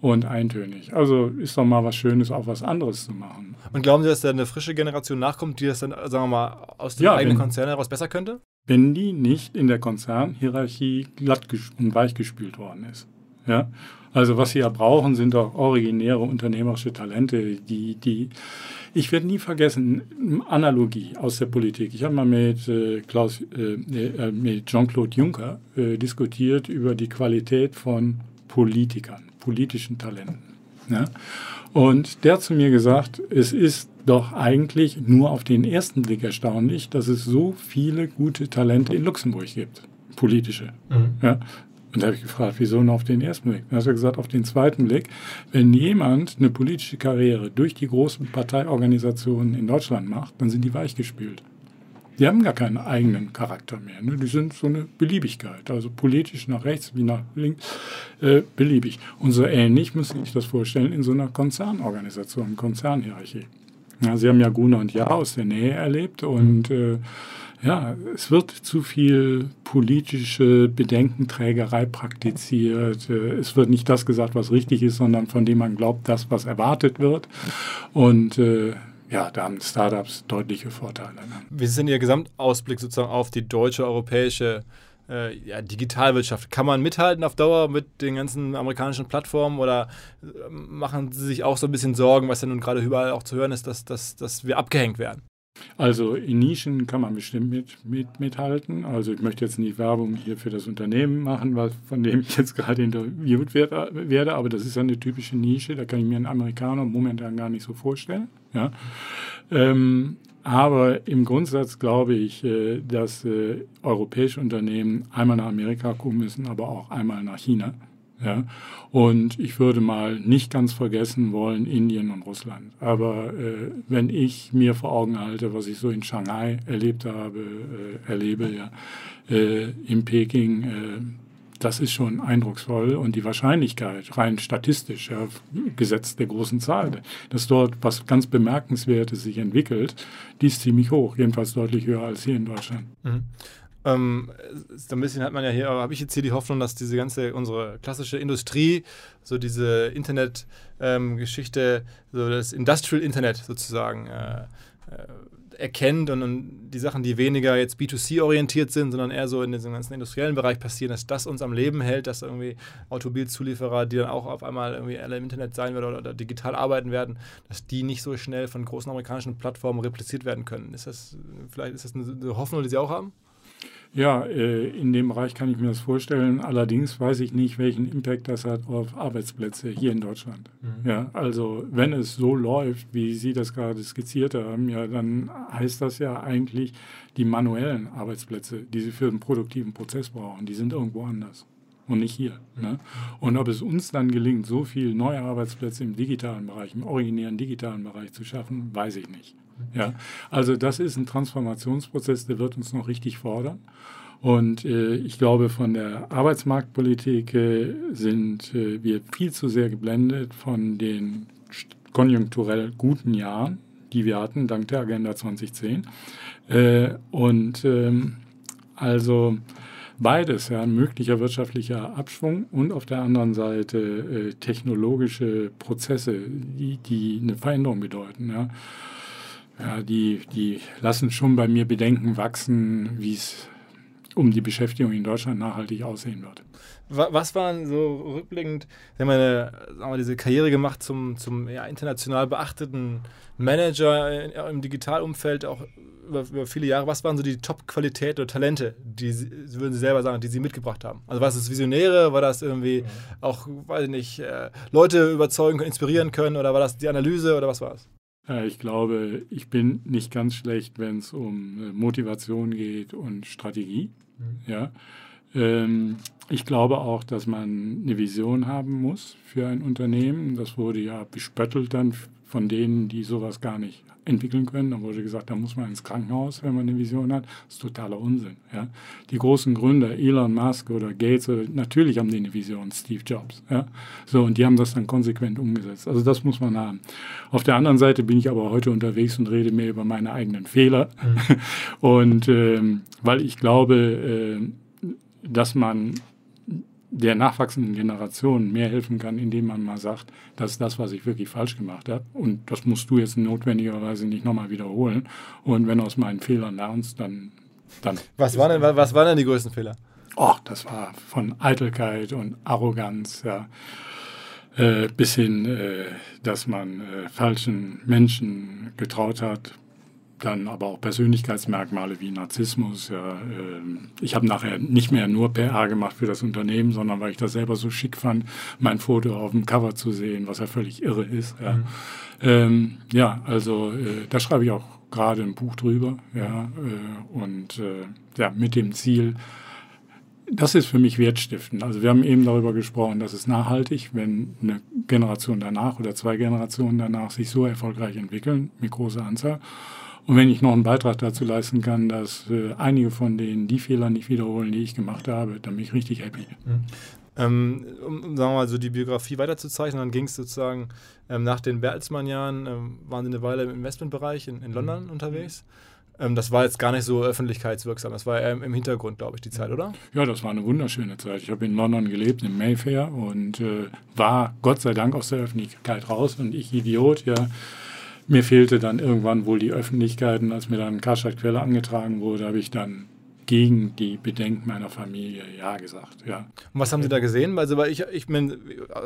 und eintönig. Also ist doch mal was Schönes, auch was anderes zu machen. Und glauben Sie, dass da eine frische Generation nachkommt, die das dann, sagen wir mal, aus dem ja, eigenen wenn, Konzern heraus besser könnte? Wenn die nicht in der Konzernhierarchie glatt und weichgespült worden ist. Ja? Also was sie ja brauchen, sind doch originäre unternehmerische Talente, die, die ich werde nie vergessen, Analogie aus der Politik. Ich habe mal mit, äh, Klaus, äh, äh, mit Jean-Claude Juncker äh, diskutiert über die Qualität von Politikern, politischen Talenten. Ja? Und der hat zu mir gesagt, es ist doch eigentlich nur auf den ersten Blick erstaunlich, dass es so viele gute Talente in Luxemburg gibt, politische. Mhm. Ja? Und da habe ich gefragt, wieso nur auf den ersten Blick? Dann hat er gesagt, auf den zweiten Blick, wenn jemand eine politische Karriere durch die großen Parteiorganisationen in Deutschland macht, dann sind die weichgespült. Die haben gar keinen eigenen Charakter mehr. Ne? Die sind so eine Beliebigkeit, also politisch nach rechts wie nach links äh, beliebig. Und so ähnlich muss ich das vorstellen in so einer Konzernorganisation, Konzernhierarchie. Ja, Sie haben ja Guna und Ja aus der Nähe erlebt und äh, ja, es wird zu viel politische Bedenkenträgerei praktiziert. Es wird nicht das gesagt, was richtig ist, sondern von dem man glaubt, das, was erwartet wird. Und äh, ja, da haben Startups deutliche Vorteile. Wie ist denn Ihr Gesamtausblick sozusagen auf die deutsche, europäische äh, ja, Digitalwirtschaft? Kann man mithalten auf Dauer mit den ganzen amerikanischen Plattformen oder äh, machen Sie sich auch so ein bisschen Sorgen, was ja nun gerade überall auch zu hören ist, dass, dass, dass wir abgehängt werden? Also in Nischen kann man bestimmt mit, mit, mithalten. Also ich möchte jetzt nicht Werbung hier für das Unternehmen machen, was, von dem ich jetzt gerade interviewt werde, aber das ist eine typische Nische, da kann ich mir einen Amerikaner momentan gar nicht so vorstellen. Ja. Ähm, aber im Grundsatz glaube ich, äh, dass äh, europäische Unternehmen einmal nach Amerika kommen müssen, aber auch einmal nach China. Ja? Und ich würde mal nicht ganz vergessen wollen Indien und Russland. Aber äh, wenn ich mir vor Augen halte, was ich so in Shanghai erlebt habe, äh, erlebe, ja, äh, in Peking, äh, das ist schon eindrucksvoll und die Wahrscheinlichkeit, rein statistisch, ja, gesetzt der großen Zahl, dass dort was ganz Bemerkenswertes sich entwickelt, die ist ziemlich hoch, jedenfalls deutlich höher als hier in Deutschland. Mhm. Ähm, so ein bisschen hat man ja hier, aber habe ich jetzt hier die Hoffnung, dass diese ganze, unsere klassische Industrie, so diese Internet-Geschichte, ähm, so das Industrial Internet sozusagen, äh, äh, erkennt und, und, die Sachen, die weniger jetzt B2C-orientiert sind, sondern eher so in diesem ganzen industriellen Bereich passieren, dass das uns am Leben hält, dass irgendwie Automobilzulieferer, die dann auch auf einmal irgendwie alle im Internet sein werden oder, oder, digital arbeiten werden, dass die nicht so schnell von großen amerikanischen Plattformen repliziert werden können. Ist das vielleicht ist das eine Hoffnung, die Sie auch haben? Ja, äh, in dem Bereich kann ich mir das vorstellen. Allerdings weiß ich nicht, welchen Impact das hat auf Arbeitsplätze hier in Deutschland. Mhm. Ja, also wenn es so läuft, wie Sie das gerade skizziert haben, ja, dann heißt das ja eigentlich, die manuellen Arbeitsplätze, die Sie für einen produktiven Prozess brauchen, die sind irgendwo anders und nicht hier. Ne? Und ob es uns dann gelingt, so viele neue Arbeitsplätze im digitalen Bereich, im originären digitalen Bereich zu schaffen, weiß ich nicht. Ja, also das ist ein Transformationsprozess, der wird uns noch richtig fordern. Und äh, ich glaube, von der Arbeitsmarktpolitik äh, sind äh, wir viel zu sehr geblendet von den konjunkturell guten Jahren, die wir hatten, dank der Agenda 2010. Äh, und ähm, also beides, ja, möglicher wirtschaftlicher Abschwung und auf der anderen Seite äh, technologische Prozesse, die, die eine Veränderung bedeuten. Ja ja, die, die lassen schon bei mir Bedenken wachsen, wie es um die Beschäftigung in Deutschland nachhaltig aussehen wird. Was waren so rückblickend, Sie haben eine, sagen wir, diese Karriere gemacht zum, zum ja, international beachteten Manager im Digitalumfeld, auch über, über, viele Jahre. Was waren so die Top-Qualität oder Talente, die Sie, würden Sie selber sagen, die Sie mitgebracht haben? Also war das Visionäre, war das irgendwie mhm. auch, weiß ich nicht, äh, Leute überzeugen, inspirieren können oder war das die Analyse oder was war es? Ich glaube, ich bin nicht ganz schlecht, wenn es um äh, Motivation geht und Strategie. Mhm. Ja. Ähm, ich glaube auch, dass man eine Vision haben muss für ein Unternehmen. Das wurde ja bespöttelt dann von denen, die sowas gar nicht entwickeln können. Da wurde gesagt, da muss man ins Krankenhaus, wenn man eine Vision hat. Das ist totaler Unsinn. Ja. Die großen Gründer, Elon Musk oder Gates, oder, natürlich haben die eine Vision, Steve Jobs. Ja. So, und die haben das dann konsequent umgesetzt. Also das muss man haben. Auf der anderen Seite bin ich aber heute unterwegs und rede mehr über meine eigenen Fehler. Mhm. Und ähm, weil ich glaube, äh, dass man der nachwachsenden Generation mehr helfen kann, indem man mal sagt, das ist das, was ich wirklich falsch gemacht habe. Und das musst du jetzt notwendigerweise nicht nochmal wiederholen. Und wenn du aus meinen Fehlern lernst, dann. dann was, waren denn, was waren denn die größten Fehler? Oh, das war von Eitelkeit und Arroganz, ja. Äh, bis hin, äh, dass man äh, falschen Menschen getraut hat, dann aber auch Persönlichkeitsmerkmale wie Narzissmus. Ja, äh, ich habe nachher nicht mehr nur PR gemacht für das Unternehmen, sondern weil ich das selber so schick fand, mein Foto auf dem Cover zu sehen, was ja völlig irre ist. Ja, mhm. ähm, ja also äh, da schreibe ich auch gerade ein Buch drüber. Ja, äh, und äh, ja, mit dem Ziel, das ist für mich wertstiftend. Also wir haben eben darüber gesprochen, dass es nachhaltig, wenn eine Generation danach oder zwei Generationen danach sich so erfolgreich entwickeln, mit großer Anzahl. Und wenn ich noch einen Beitrag dazu leisten kann, dass äh, einige von denen die Fehler nicht wiederholen, die ich gemacht habe, dann bin ich richtig happy. Mhm. Ähm, um, sagen wir mal, so die Biografie weiterzuzeichnen, dann ging es sozusagen ähm, nach den Bertelsmann-Jahren, ähm, waren Sie eine Weile im Investmentbereich in, in London mhm. unterwegs. Ähm, das war jetzt gar nicht so öffentlichkeitswirksam. Das war eher im Hintergrund, glaube ich, die Zeit, oder? Ja, das war eine wunderschöne Zeit. Ich habe in London gelebt, in Mayfair und äh, war Gott sei Dank aus der Öffentlichkeit raus. Und ich, Idiot, ja, mir fehlte dann irgendwann wohl die Öffentlichkeit. Und als mir dann Karstadt Quelle angetragen wurde, habe ich dann gegen die Bedenken meiner Familie Ja gesagt. Ja. Und was haben Sie da gesehen? Also, weil ich, ich bin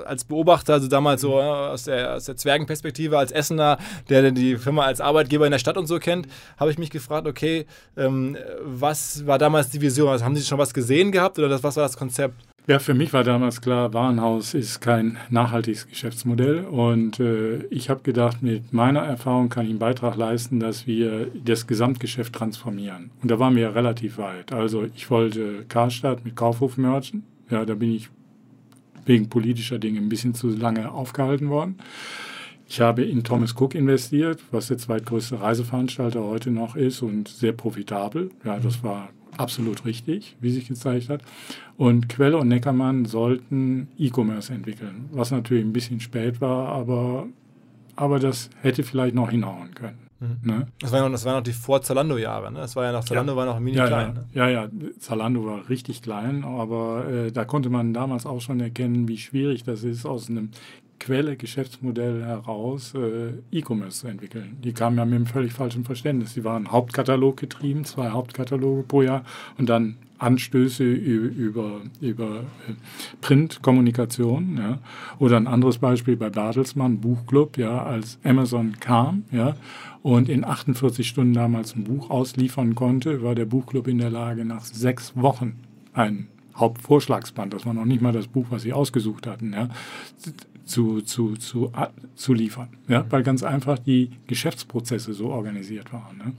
als Beobachter, also damals so äh, aus der, aus der Zwergenperspektive, als Essener, der die Firma als Arbeitgeber in der Stadt und so kennt, habe ich mich gefragt, okay, ähm, was war damals die Vision? Also, haben Sie schon was gesehen gehabt oder das, was war das Konzept? Ja, für mich war damals klar, Warenhaus ist kein nachhaltiges Geschäftsmodell. Und äh, ich habe gedacht, mit meiner Erfahrung kann ich einen Beitrag leisten, dass wir das Gesamtgeschäft transformieren. Und da waren wir relativ weit. Also ich wollte Karstadt mit Kaufhof merchen. Ja, da bin ich wegen politischer Dinge ein bisschen zu lange aufgehalten worden. Ich habe in Thomas Cook investiert, was der zweitgrößte Reiseveranstalter heute noch ist und sehr profitabel. Ja, das war absolut richtig, wie sich gezeigt hat. Und Quelle und Neckermann sollten E-Commerce entwickeln, was natürlich ein bisschen spät war, aber, aber das hätte vielleicht noch hinhauen können. Mhm. Ne? Das, war noch, das waren noch die Vor-Zalando-Jahre. Ne? Das war ja noch, Zalando ja. war noch mini ja, klein. Ja. Ne? ja, ja, Zalando war richtig klein, aber äh, da konnte man damals auch schon erkennen, wie schwierig das ist, aus einem Quelle, Geschäftsmodell heraus äh, E-Commerce zu entwickeln. Die kamen ja mit einem völlig falschen Verständnis. Die waren Hauptkatalog getrieben, zwei Hauptkataloge pro Jahr und dann Anstöße über, über äh, Printkommunikation. Ja. Oder ein anderes Beispiel bei Bertelsmann, Buchclub, ja, als Amazon kam ja, und in 48 Stunden damals ein Buch ausliefern konnte, war der Buchclub in der Lage, nach sechs Wochen ein Hauptvorschlagsband, das war noch nicht mal das Buch, was sie ausgesucht hatten, ja, zu, zu, zu, zu liefern. Ja? Weil ganz einfach die Geschäftsprozesse so organisiert waren. Ne?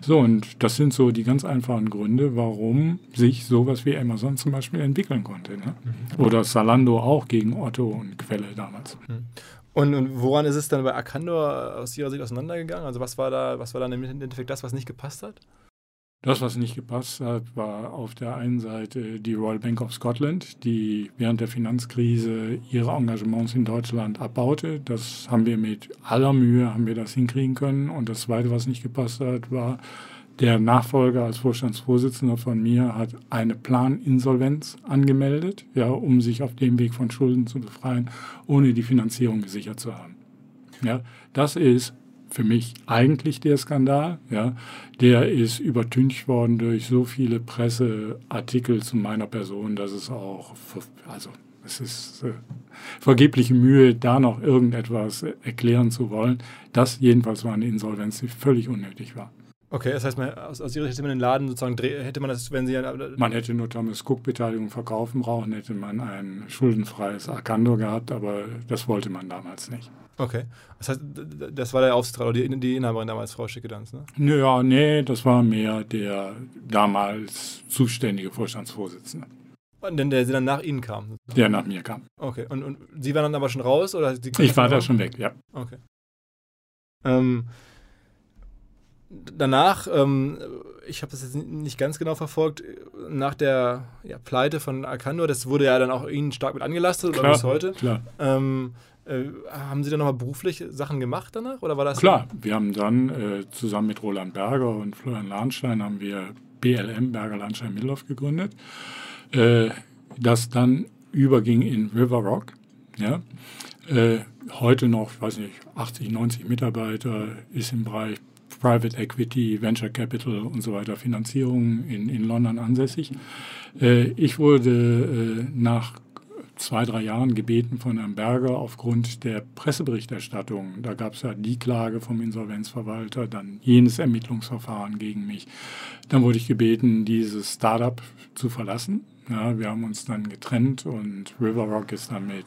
So, und das sind so die ganz einfachen Gründe, warum sich sowas wie Amazon zum Beispiel entwickeln konnte. Ne? Mhm. Oder Salando auch gegen Otto und Quelle damals. Mhm. Und, und, woran ist es dann bei Arcandor aus Ihrer Sicht auseinandergegangen? Also was war da, was war dann im Endeffekt das, was nicht gepasst hat? Das, was nicht gepasst hat, war auf der einen Seite die Royal Bank of Scotland, die während der Finanzkrise ihre Engagements in Deutschland abbaute. Das haben wir mit aller Mühe, haben wir das hinkriegen können. Und das Zweite, was nicht gepasst hat, war, der Nachfolger als Vorstandsvorsitzender von mir hat eine Planinsolvenz angemeldet, ja, um sich auf dem Weg von Schulden zu befreien, ohne die Finanzierung gesichert zu haben. Ja, das ist für mich eigentlich der Skandal. Ja, der ist übertüncht worden durch so viele Presseartikel zu meiner Person, dass es auch, also es ist äh, vergebliche Mühe, da noch irgendetwas erklären zu wollen. Das jedenfalls war eine Insolvenz, die völlig unnötig war. Okay, das heißt, man, aus, aus Ihrer Sicht hätte man den Laden sozusagen, hätte man das, wenn Sie... Man hätte nur Thomas Cook-Beteiligung verkaufen brauchen, hätte man ein schuldenfreies Arcando gehabt, aber das wollte man damals nicht. Okay. Das heißt, das war der Aufsichtsrat oder die, die Inhaberin damals, Frau Schickedanz, ne? Ja, nee, das war mehr der damals zuständige Vorstandsvorsitzende. Und denn der dann nach Ihnen kam? Der nach mir kam. Okay. Und, und Sie waren dann aber schon raus? Oder ich war da schon weg, ja. Okay. Ähm, danach, ähm, ich habe das jetzt nicht ganz genau verfolgt, nach der ja, Pleite von Arcando, das wurde ja dann auch Ihnen stark mit angelastet, klar, oder bis heute. Klar. Ähm, äh, haben Sie dann nochmal beruflich Sachen gemacht danach? Oder war das Klar, wir haben dann äh, zusammen mit Roland Berger und Florian Lahnstein haben wir BLM, Berger Lahnstein Mittelhoff gegründet. Äh, das dann überging in River Rock. Ja. Äh, heute noch, ich weiß nicht, 80, 90 Mitarbeiter, ist im Bereich Private Equity, Venture Capital und so weiter, Finanzierung in, in London ansässig. Äh, ich wurde äh, nach zwei, drei Jahren gebeten von Herrn Berger aufgrund der Presseberichterstattung. Da gab es ja die Klage vom Insolvenzverwalter, dann jenes Ermittlungsverfahren gegen mich. Dann wurde ich gebeten, dieses Startup zu verlassen. Ja, wir haben uns dann getrennt und River Rock ist dann mit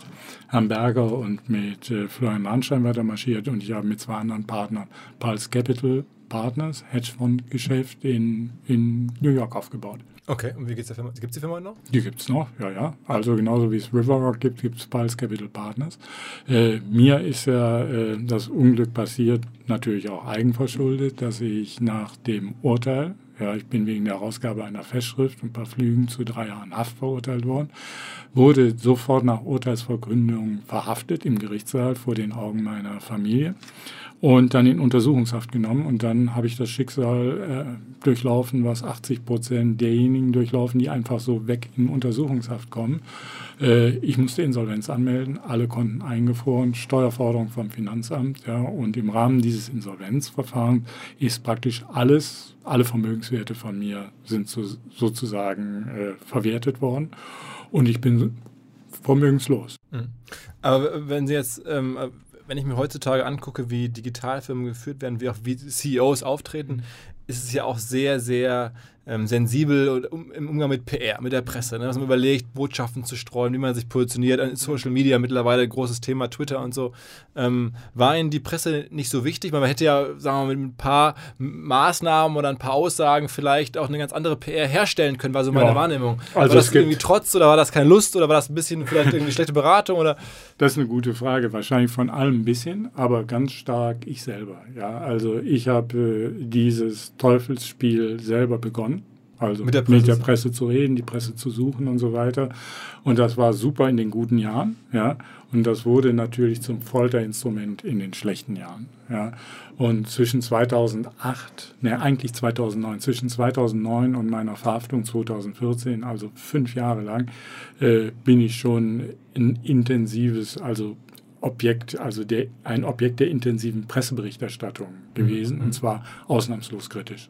Herrn Berger und mit äh, Florian Lahnstein weiter marschiert und ich habe mit zwei anderen Partnern, Pulse Capital, Partners, Hedgefondsgeschäft in, in New York aufgebaut. Okay, und wie geht's der Firma? Gibt es die Firma noch? Die gibt es noch, ja, ja. Also genauso wie es Riverrock gibt, gibt es Pulse Capital Partners. Äh, mir ist ja äh, das Unglück passiert, natürlich auch eigenverschuldet, dass ich nach dem Urteil, ja, ich bin wegen der Herausgabe einer Festschrift und ein paar Flügen zu drei Jahren Haft verurteilt worden, wurde sofort nach Urteilsverkündung verhaftet im Gerichtssaal vor den Augen meiner Familie und dann in Untersuchungshaft genommen. Und dann habe ich das Schicksal äh, durchlaufen, was 80 Prozent derjenigen durchlaufen, die einfach so weg in Untersuchungshaft kommen. Äh, ich musste Insolvenz anmelden, alle Konten eingefroren, Steuerforderung vom Finanzamt. Ja, und im Rahmen dieses Insolvenzverfahrens ist praktisch alles, alle Vermögenswerte von mir sind so, sozusagen äh, verwertet worden. Und ich bin vermögenslos. Mhm. Aber wenn Sie jetzt ähm, wenn ich mir heutzutage angucke, wie Digitalfirmen geführt werden, wie auch wie CEOs auftreten, mhm. ist es ja auch sehr, sehr ähm, sensibel um, im Umgang mit PR, mit der Presse. Ne? Dass man überlegt, Botschaften zu streuen, wie man sich positioniert. Social Media mittlerweile großes Thema, Twitter und so. Ähm, war Ihnen die Presse nicht so wichtig? Man hätte ja, sagen wir mal, mit ein paar Maßnahmen oder ein paar Aussagen vielleicht auch eine ganz andere PR herstellen können, war so meine ja. Wahrnehmung. Also war das irgendwie Trotz oder war das keine Lust oder war das ein bisschen vielleicht irgendwie schlechte Beratung? Oder? Das ist eine gute Frage. Wahrscheinlich von allem ein bisschen, aber ganz stark ich selber. Ja, also ich habe äh, dieses Teufelsspiel selber begonnen also mit der, mit der, Presse zu reden, die Presse zu suchen und so weiter. Und das war super in den guten Jahren, ja. Und das wurde natürlich zum Folterinstrument in den schlechten Jahren, ja. Und zwischen 2008, ne, eigentlich 2009, zwischen 2009 und meiner Verhaftung 2014, also fünf Jahre lang, äh, bin ich schon ein intensives, also Objekt, also der, ein Objekt der intensiven Presseberichterstattung gewesen, mhm. und zwar ausnahmslos kritisch.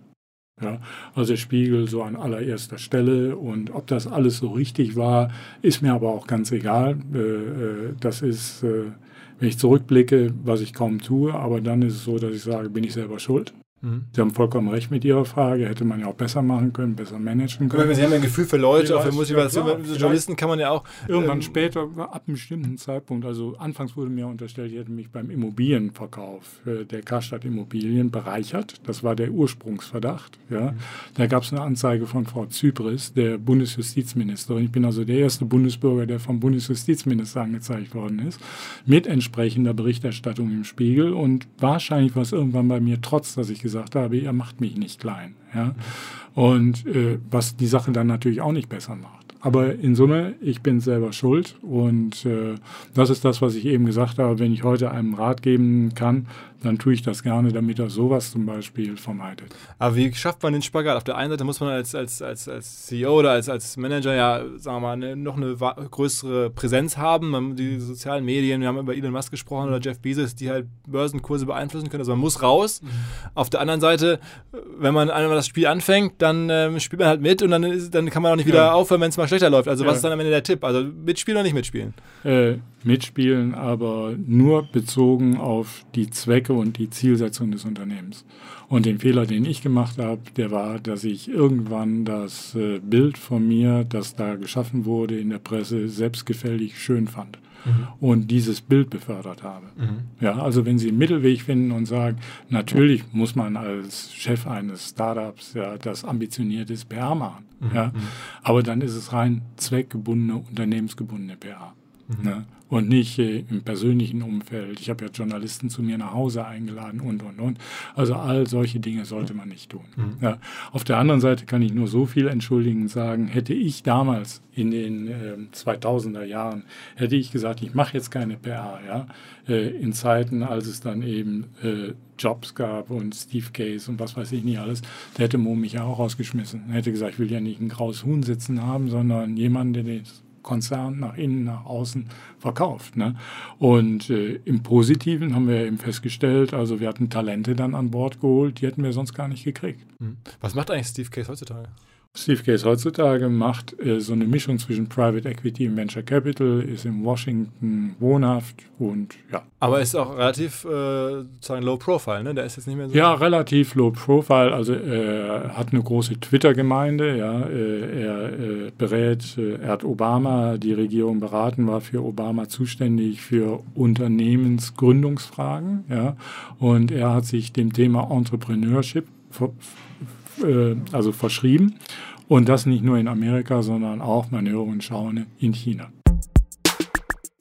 Ja, also der Spiegel so an allererster Stelle und ob das alles so richtig war, ist mir aber auch ganz egal. Äh, äh, das ist, äh, wenn ich zurückblicke, was ich kaum tue, aber dann ist es so, dass ich sage, bin ich selber schuld. Mhm. Sie haben vollkommen recht mit Ihrer Frage. Hätte man ja auch besser machen können, besser managen können. Sie haben ja ein Gefühl für Leute, auch für Motivation. Ja, klar, Journalisten kann man ja auch. Irgendwann ähm, später, ab einem bestimmten Zeitpunkt, also anfangs wurde mir unterstellt, ich hätte mich beim Immobilienverkauf äh, der Karstadt Immobilien bereichert. Das war der Ursprungsverdacht. Ja. Mhm. Da gab es eine Anzeige von Frau Zypris, der Bundesjustizministerin. Ich bin also der erste Bundesbürger, der vom Bundesjustizminister angezeigt worden ist, mit entsprechender Berichterstattung im Spiegel. Und wahrscheinlich war es irgendwann bei mir, trotz dass ich gesagt habe, ihr macht mich nicht klein. Ja? Und äh, was die Sache dann natürlich auch nicht besser macht. Aber in Summe, ich bin selber schuld und äh, das ist das, was ich eben gesagt habe. Wenn ich heute einem Rat geben kann, dann tue ich das gerne, damit er sowas zum Beispiel vermeidet. Aber wie schafft man den Spagat? Auf der einen Seite muss man als, als, als, als CEO oder als, als Manager ja, sagen wir mal, eine, noch eine größere Präsenz haben. Die sozialen Medien, wir haben über Elon Musk gesprochen oder Jeff Bezos, die halt Börsenkurse beeinflussen können. Also man muss raus. Mhm. Auf der anderen Seite, wenn man einmal das Spiel anfängt, dann äh, spielt man halt mit und dann, ist, dann kann man auch nicht wieder ja. aufhören, wenn es mal schlechter läuft. Also ja. was ist dann am Ende der Tipp? Also mitspielen oder nicht mitspielen? Äh, mitspielen, aber nur bezogen auf die Zwecke und die Zielsetzung des Unternehmens. Und den Fehler, den ich gemacht habe, der war, dass ich irgendwann das äh, Bild von mir, das da geschaffen wurde in der Presse, selbstgefällig schön fand. Mhm. Und dieses Bild befördert habe. Mhm. Ja, also wenn Sie einen Mittelweg finden und sagen, natürlich muss man als Chef eines Startups ja das ambitionierte PR machen. Mhm. Ja, mhm. aber dann ist es rein zweckgebundene, unternehmensgebundene PR. Mhm. Ne? Und nicht äh, im persönlichen Umfeld. Ich habe ja Journalisten zu mir nach Hause eingeladen und, und, und. Also all solche Dinge sollte man nicht tun. Mhm. Ja. Auf der anderen Seite kann ich nur so viel entschuldigend sagen, hätte ich damals in den äh, 2000er Jahren, hätte ich gesagt, ich mache jetzt keine PR, ja, äh, in Zeiten, als es dann eben äh, Jobs gab und Steve Case und was weiß ich nicht alles, da hätte Mo mich ja auch rausgeschmissen. Er hätte gesagt, ich will ja nicht ein graues Huhn sitzen haben, sondern jemanden, der das Konzern nach innen, nach außen verkauft. Ne? Und äh, im Positiven haben wir eben festgestellt, also wir hatten Talente dann an Bord geholt, die hätten wir sonst gar nicht gekriegt. Hm. Was macht eigentlich Steve Case heutzutage? Steve Case heutzutage macht äh, so eine Mischung zwischen Private Equity und Venture Capital, ist in Washington wohnhaft und ja. Aber ist auch relativ äh, sozusagen low profile, ne? Der ist jetzt nicht mehr so. Ja, relativ low profile. Also er hat eine große Twitter-Gemeinde, ja. Äh, er äh, berät, äh, er hat Obama, die Regierung beraten, war für Obama zuständig für Unternehmensgründungsfragen, ja. Und er hat sich dem Thema Entrepreneurship äh, also verschrieben. Und das nicht nur in Amerika, sondern auch, man höre und schaue, in China.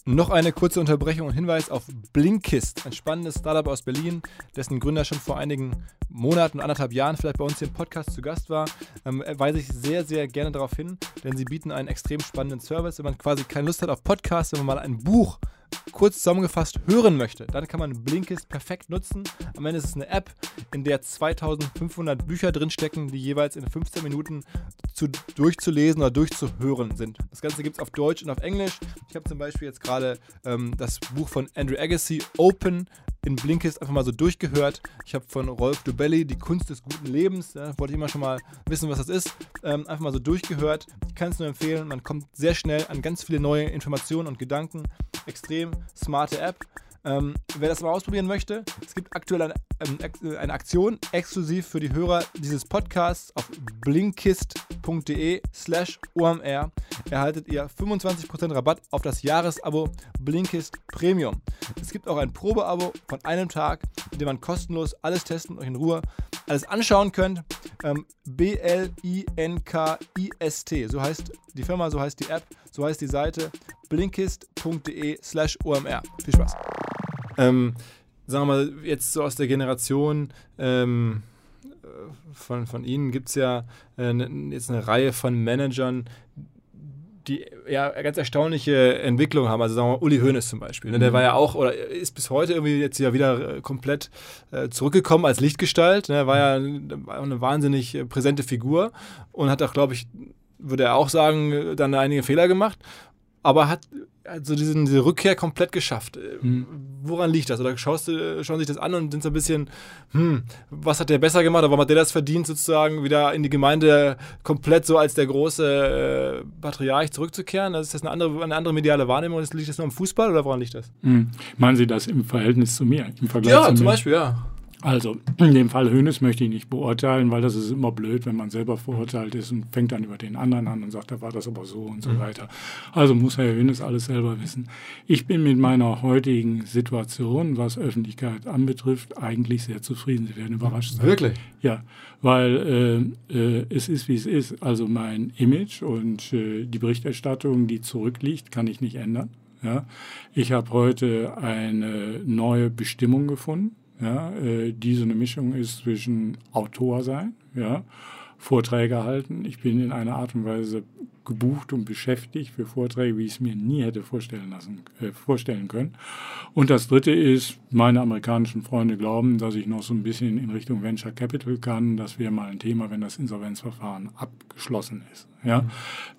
Noch eine kurze Unterbrechung und Hinweis auf Blinkist, ein spannendes Startup aus Berlin, dessen Gründer schon vor einigen Monaten, anderthalb Jahren vielleicht bei uns hier im Podcast zu Gast war. Ähm, weise ich sehr, sehr gerne darauf hin, denn sie bieten einen extrem spannenden Service. Wenn man quasi keine Lust hat auf Podcasts, wenn man mal ein Buch kurz zusammengefasst hören möchte, dann kann man Blinkist perfekt nutzen. Am Ende ist es eine App, in der 2500 Bücher drinstecken, die jeweils in 15 Minuten zu, durchzulesen oder durchzuhören sind. Das Ganze gibt es auf Deutsch und auf Englisch. Ich habe zum Beispiel jetzt gerade ähm, das Buch von Andrew Agassi, Open, in Blinkist einfach mal so durchgehört. Ich habe von Rolf Dubelli die Kunst des guten Lebens, ja, wollte ich immer schon mal wissen, was das ist, ähm, einfach mal so durchgehört. Ich kann es nur empfehlen, man kommt sehr schnell an ganz viele neue Informationen und Gedanken. Extrem smarte App. Ähm, wer das mal ausprobieren möchte, es gibt aktuell eine, ähm, eine, Aktion exklusiv für die Hörer dieses Podcasts auf blinkist.de slash OMR. Erhaltet ihr 25% Rabatt auf das Jahresabo Blinkist Premium. Es gibt auch ein Probeabo von einem Tag, in dem man kostenlos alles testen und euch in Ruhe alles anschauen könnt. Ähm, B-L-I-N-K-I-S-T, so heißt die Firma, so heißt die App, so heißt die Seite blinkist.de slash OMR. Viel Spaß. Ähm, sagen wir mal, jetzt so aus der Generation ähm, von, von Ihnen gibt es ja äh, ne, jetzt eine Reihe von Managern, die ja ganz erstaunliche Entwicklungen haben. Also sagen wir mal, Uli Hoeneß zum Beispiel. Ne? Der mhm. war ja auch oder ist bis heute irgendwie jetzt ja wieder äh, komplett äh, zurückgekommen als Lichtgestalt. Ne? War ja eine wahnsinnig äh, präsente Figur und hat auch, glaube ich, würde er auch sagen, dann einige Fehler gemacht aber hat also diesen, diese Rückkehr komplett geschafft. Mhm. Woran liegt das? Oder schaust du, schauen sich das an und sind so ein bisschen, hm, was hat der besser gemacht? Oder warum hat der das verdient, sozusagen wieder in die Gemeinde komplett so als der große äh, Patriarch zurückzukehren? Also ist das eine andere, eine andere mediale Wahrnehmung? Liegt das nur am Fußball oder woran liegt das? Mhm. Meinen Sie das im Verhältnis zu mir? Im Vergleich ja, zum mir? Beispiel, ja. Also, in dem Fall Hönes möchte ich nicht beurteilen, weil das ist immer blöd, wenn man selber verurteilt ist und fängt dann über den anderen an und sagt, da war das aber so und so mhm. weiter. Also muss Herr Hönes alles selber wissen. Ich bin mit meiner heutigen Situation, was Öffentlichkeit anbetrifft, eigentlich sehr zufrieden. Sie werden überrascht sein. Wirklich? Ja, weil äh, äh, es ist, wie es ist. Also mein Image und äh, die Berichterstattung, die zurückliegt, kann ich nicht ändern. Ja. Ich habe heute eine neue Bestimmung gefunden ja, äh, die so eine Mischung ist zwischen Autor sein, ja, Vorträge halten. Ich bin in einer Art und Weise gebucht und beschäftigt für Vorträge, wie ich es mir nie hätte vorstellen lassen, äh, vorstellen können. Und das dritte ist, meine amerikanischen Freunde glauben, dass ich noch so ein bisschen in Richtung Venture Capital kann. Das wäre mal ein Thema, wenn das Insolvenzverfahren abgeschlossen ist. Ja, mhm.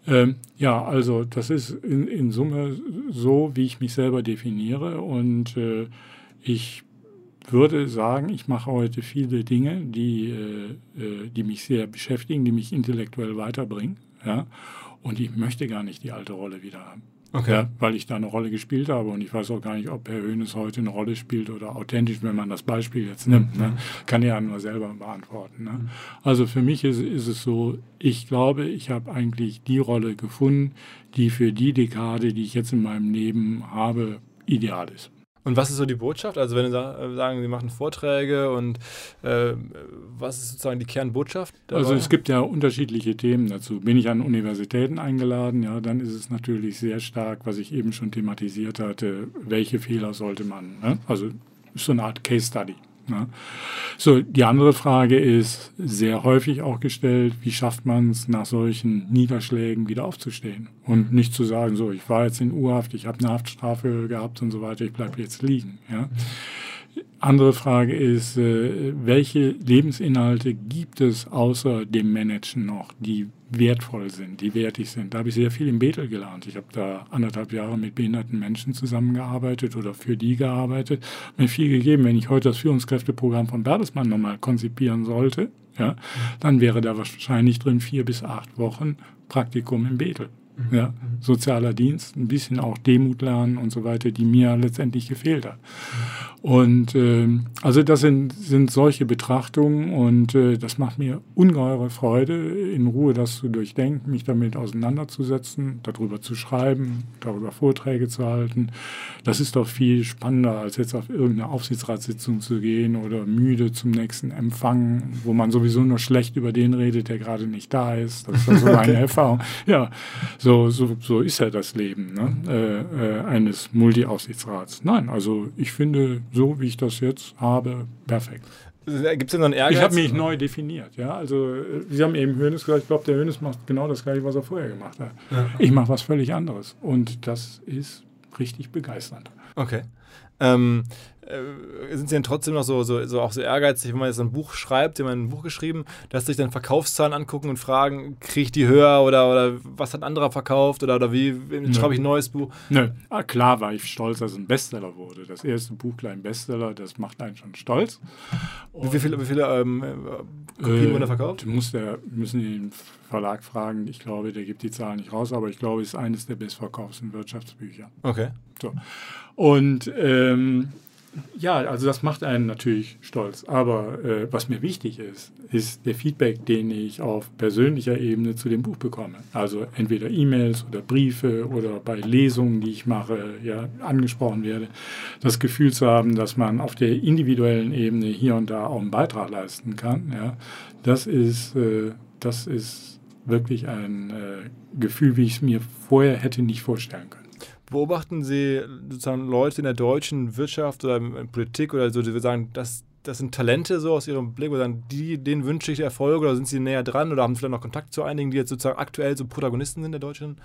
ähm, ja also das ist in, in Summe so, wie ich mich selber definiere und äh, ich würde sagen, ich mache heute viele Dinge, die, äh, äh, die mich sehr beschäftigen, die mich intellektuell weiterbringen. Ja? Und ich möchte gar nicht die alte Rolle wieder haben. Okay. Ja, weil ich da eine Rolle gespielt habe und ich weiß auch gar nicht, ob Herr Hönes heute eine Rolle spielt oder authentisch, wenn man das Beispiel jetzt nimmt. Ne? Mhm. Ne? Kann ja nur selber beantworten. Ne? Mhm. Also für mich ist, ist es so, ich glaube, ich habe eigentlich die Rolle gefunden, die für die Dekade, die ich jetzt in meinem Leben habe, ideal ist. Und was ist so die Botschaft? Also wenn Sie äh, sagen, Sie machen Vorträge und äh, was ist sozusagen die Kernbotschaft? Dabei? Also es gibt ja unterschiedliche Themen dazu. Bin ich an Universitäten eingeladen, ja, dann ist es natürlich sehr stark, was ich eben schon thematisiert hatte, welche Fehler sollte man, ne? also so eine Art Case Study. Ne? So, die andere Frage ist sehr häufig auch gestellt, wie schafft man es nach solchen Niederschlägen wieder aufzustehen und nicht zu sagen, so, ich war jetzt in U-Haft, ich habe eine Haftstrafe gehabt und so weiter, ich bleibe jetzt liegen. Ja? Andere Frage ist, äh, welche Lebensinhalte gibt es außer dem Managen noch, die wertvoll sind, die wertig sind? Da habe ich sehr viel im Bethel gelernt. Ich habe da anderthalb Jahre mit behinderten Menschen zusammengearbeitet oder für die gearbeitet. Mir viel gegeben, wenn ich heute das Führungskräfteprogramm von Bertelsmann nochmal konzipieren sollte, ja, dann wäre da wahrscheinlich drin vier bis acht Wochen Praktikum im Bethel. Ja, sozialer Dienst, ein bisschen auch Demut lernen und so weiter, die mir letztendlich gefehlt hat. Und äh, also das sind, sind solche Betrachtungen und äh, das macht mir ungeheure Freude, in Ruhe das zu durchdenken, mich damit auseinanderzusetzen, darüber zu schreiben, darüber Vorträge zu halten. Das ist doch viel spannender, als jetzt auf irgendeine Aufsichtsratssitzung zu gehen oder müde zum nächsten Empfang, wo man sowieso nur schlecht über den redet, der gerade nicht da ist. Das ist also meine Erfahrung. Ja, so, so, so ist ja das Leben ne? äh, äh, eines Multi-Aufsichtsrats. Nein, also ich finde, so wie ich das jetzt habe, perfekt. Gibt es denn einen Ehrgeiz? Ich habe mich neu definiert. Ja? Also, äh, Sie haben eben Hönes gesagt, ich glaube, der Hönes macht genau das gleiche, was er vorher gemacht hat. Ja. Ich mache was völlig anderes. Und das ist richtig begeisternd. Okay. Ähm, äh, sind sie dann trotzdem noch so, so, so auch so ehrgeizig, wenn man jetzt ein Buch schreibt, haben ein Buch geschrieben, dass sich dann Verkaufszahlen angucken und fragen, kriege ich die höher oder, oder was hat ein anderer verkauft oder, oder wie schreibe ich ein neues Buch? Nö, ah, klar war ich stolz, dass es ein Bestseller wurde. Das erste Buch, klein Bestseller, das macht einen schon stolz. Und wie viele, wie viele ähm, Kopien äh, wurden verkauft? Du musst der, müssen den Verlag fragen, ich glaube, der gibt die Zahlen nicht raus, aber ich glaube, es ist eines der bestverkauften Wirtschaftsbücher. Okay. So. Und ähm, ja, also das macht einen natürlich stolz. Aber äh, was mir wichtig ist, ist der Feedback, den ich auf persönlicher Ebene zu dem Buch bekomme. Also entweder E-Mails oder Briefe oder bei Lesungen, die ich mache, ja, angesprochen werde. Das Gefühl zu haben, dass man auf der individuellen Ebene hier und da auch einen Beitrag leisten kann, ja, das ist, äh, das ist wirklich ein äh, Gefühl, wie ich es mir vorher hätte nicht vorstellen können. Beobachten Sie sozusagen Leute in der deutschen Wirtschaft oder in Politik oder so, die sagen, das, das sind Talente so aus Ihrem Blick oder sagen, die, denen wünsche ich Erfolg oder sind Sie näher dran oder haben Sie vielleicht noch Kontakt zu einigen, die jetzt sozusagen aktuell so Protagonisten sind der deutschen,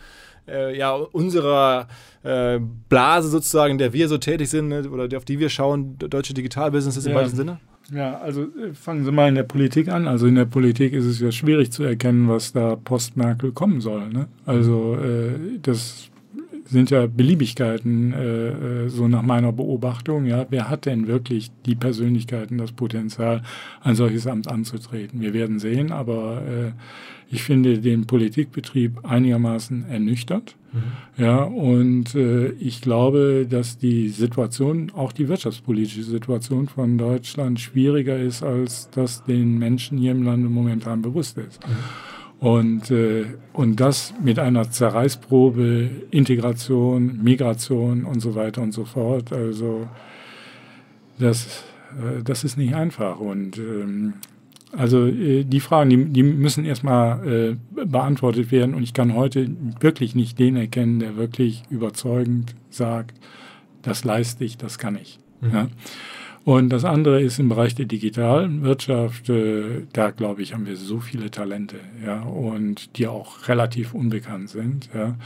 äh, ja, unserer äh, Blase sozusagen, in der wir so tätig sind ne, oder auf die wir schauen, deutsche Digitalbusinesses ja. im weitesten Sinne? Ja, also äh, fangen Sie mal in der Politik an. Also in der Politik ist es ja schwierig zu erkennen, was da post-Merkel kommen soll. Ne? Also äh, das sind ja Beliebigkeiten, äh, äh, so nach meiner Beobachtung. Ja, wer hat denn wirklich die Persönlichkeiten, das Potenzial, ein solches Amt anzutreten? Wir werden sehen, aber äh, ich finde den Politikbetrieb einigermaßen ernüchtert. Mhm. Ja, und äh, ich glaube, dass die Situation, auch die wirtschaftspolitische Situation von Deutschland schwieriger ist, als das den Menschen hier im Lande momentan bewusst ist. Mhm. Und, äh, und das mit einer Zerreißprobe, Integration, Migration und so weiter und so fort. Also das, äh, das ist nicht einfach. Und ähm, also äh, die Fragen, die, die müssen erstmal äh, beantwortet werden. Und ich kann heute wirklich nicht den erkennen, der wirklich überzeugend sagt, das leiste ich, das kann ich. Mhm. Ja? Und das andere ist im Bereich der digitalen Wirtschaft, äh, da glaube ich, haben wir so viele Talente, ja, und die auch relativ unbekannt sind, ja.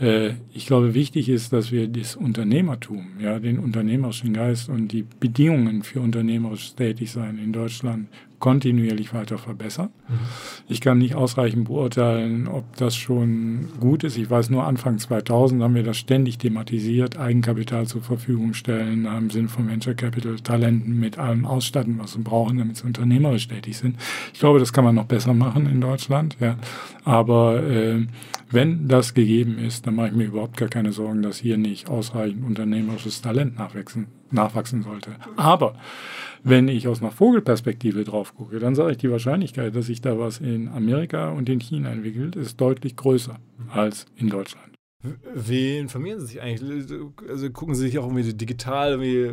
Äh, ich glaube, wichtig ist, dass wir das Unternehmertum, ja, den unternehmerischen Geist und die Bedingungen für unternehmerisch Tätigsein in Deutschland kontinuierlich weiter verbessern. Mhm. Ich kann nicht ausreichend beurteilen, ob das schon gut ist. Ich weiß nur, Anfang 2000 haben wir das ständig thematisiert, Eigenkapital zur Verfügung stellen, im Sinne von Venture Capital, Talenten mit allem ausstatten, was sie brauchen, damit sie unternehmerisch tätig sind. Ich glaube, das kann man noch besser machen in Deutschland. Ja. Aber äh, wenn das gegeben ist, dann mache ich mir überhaupt gar keine Sorgen, dass hier nicht ausreichend unternehmerisches Talent nachwachsen, nachwachsen sollte. Aber wenn ich aus einer Vogelperspektive drauf gucke, dann sage ich, die Wahrscheinlichkeit, dass sich da was in Amerika und in China entwickelt, ist deutlich größer als in Deutschland. Wie informieren Sie sich eigentlich? Also gucken Sie sich auch irgendwie digital irgendwie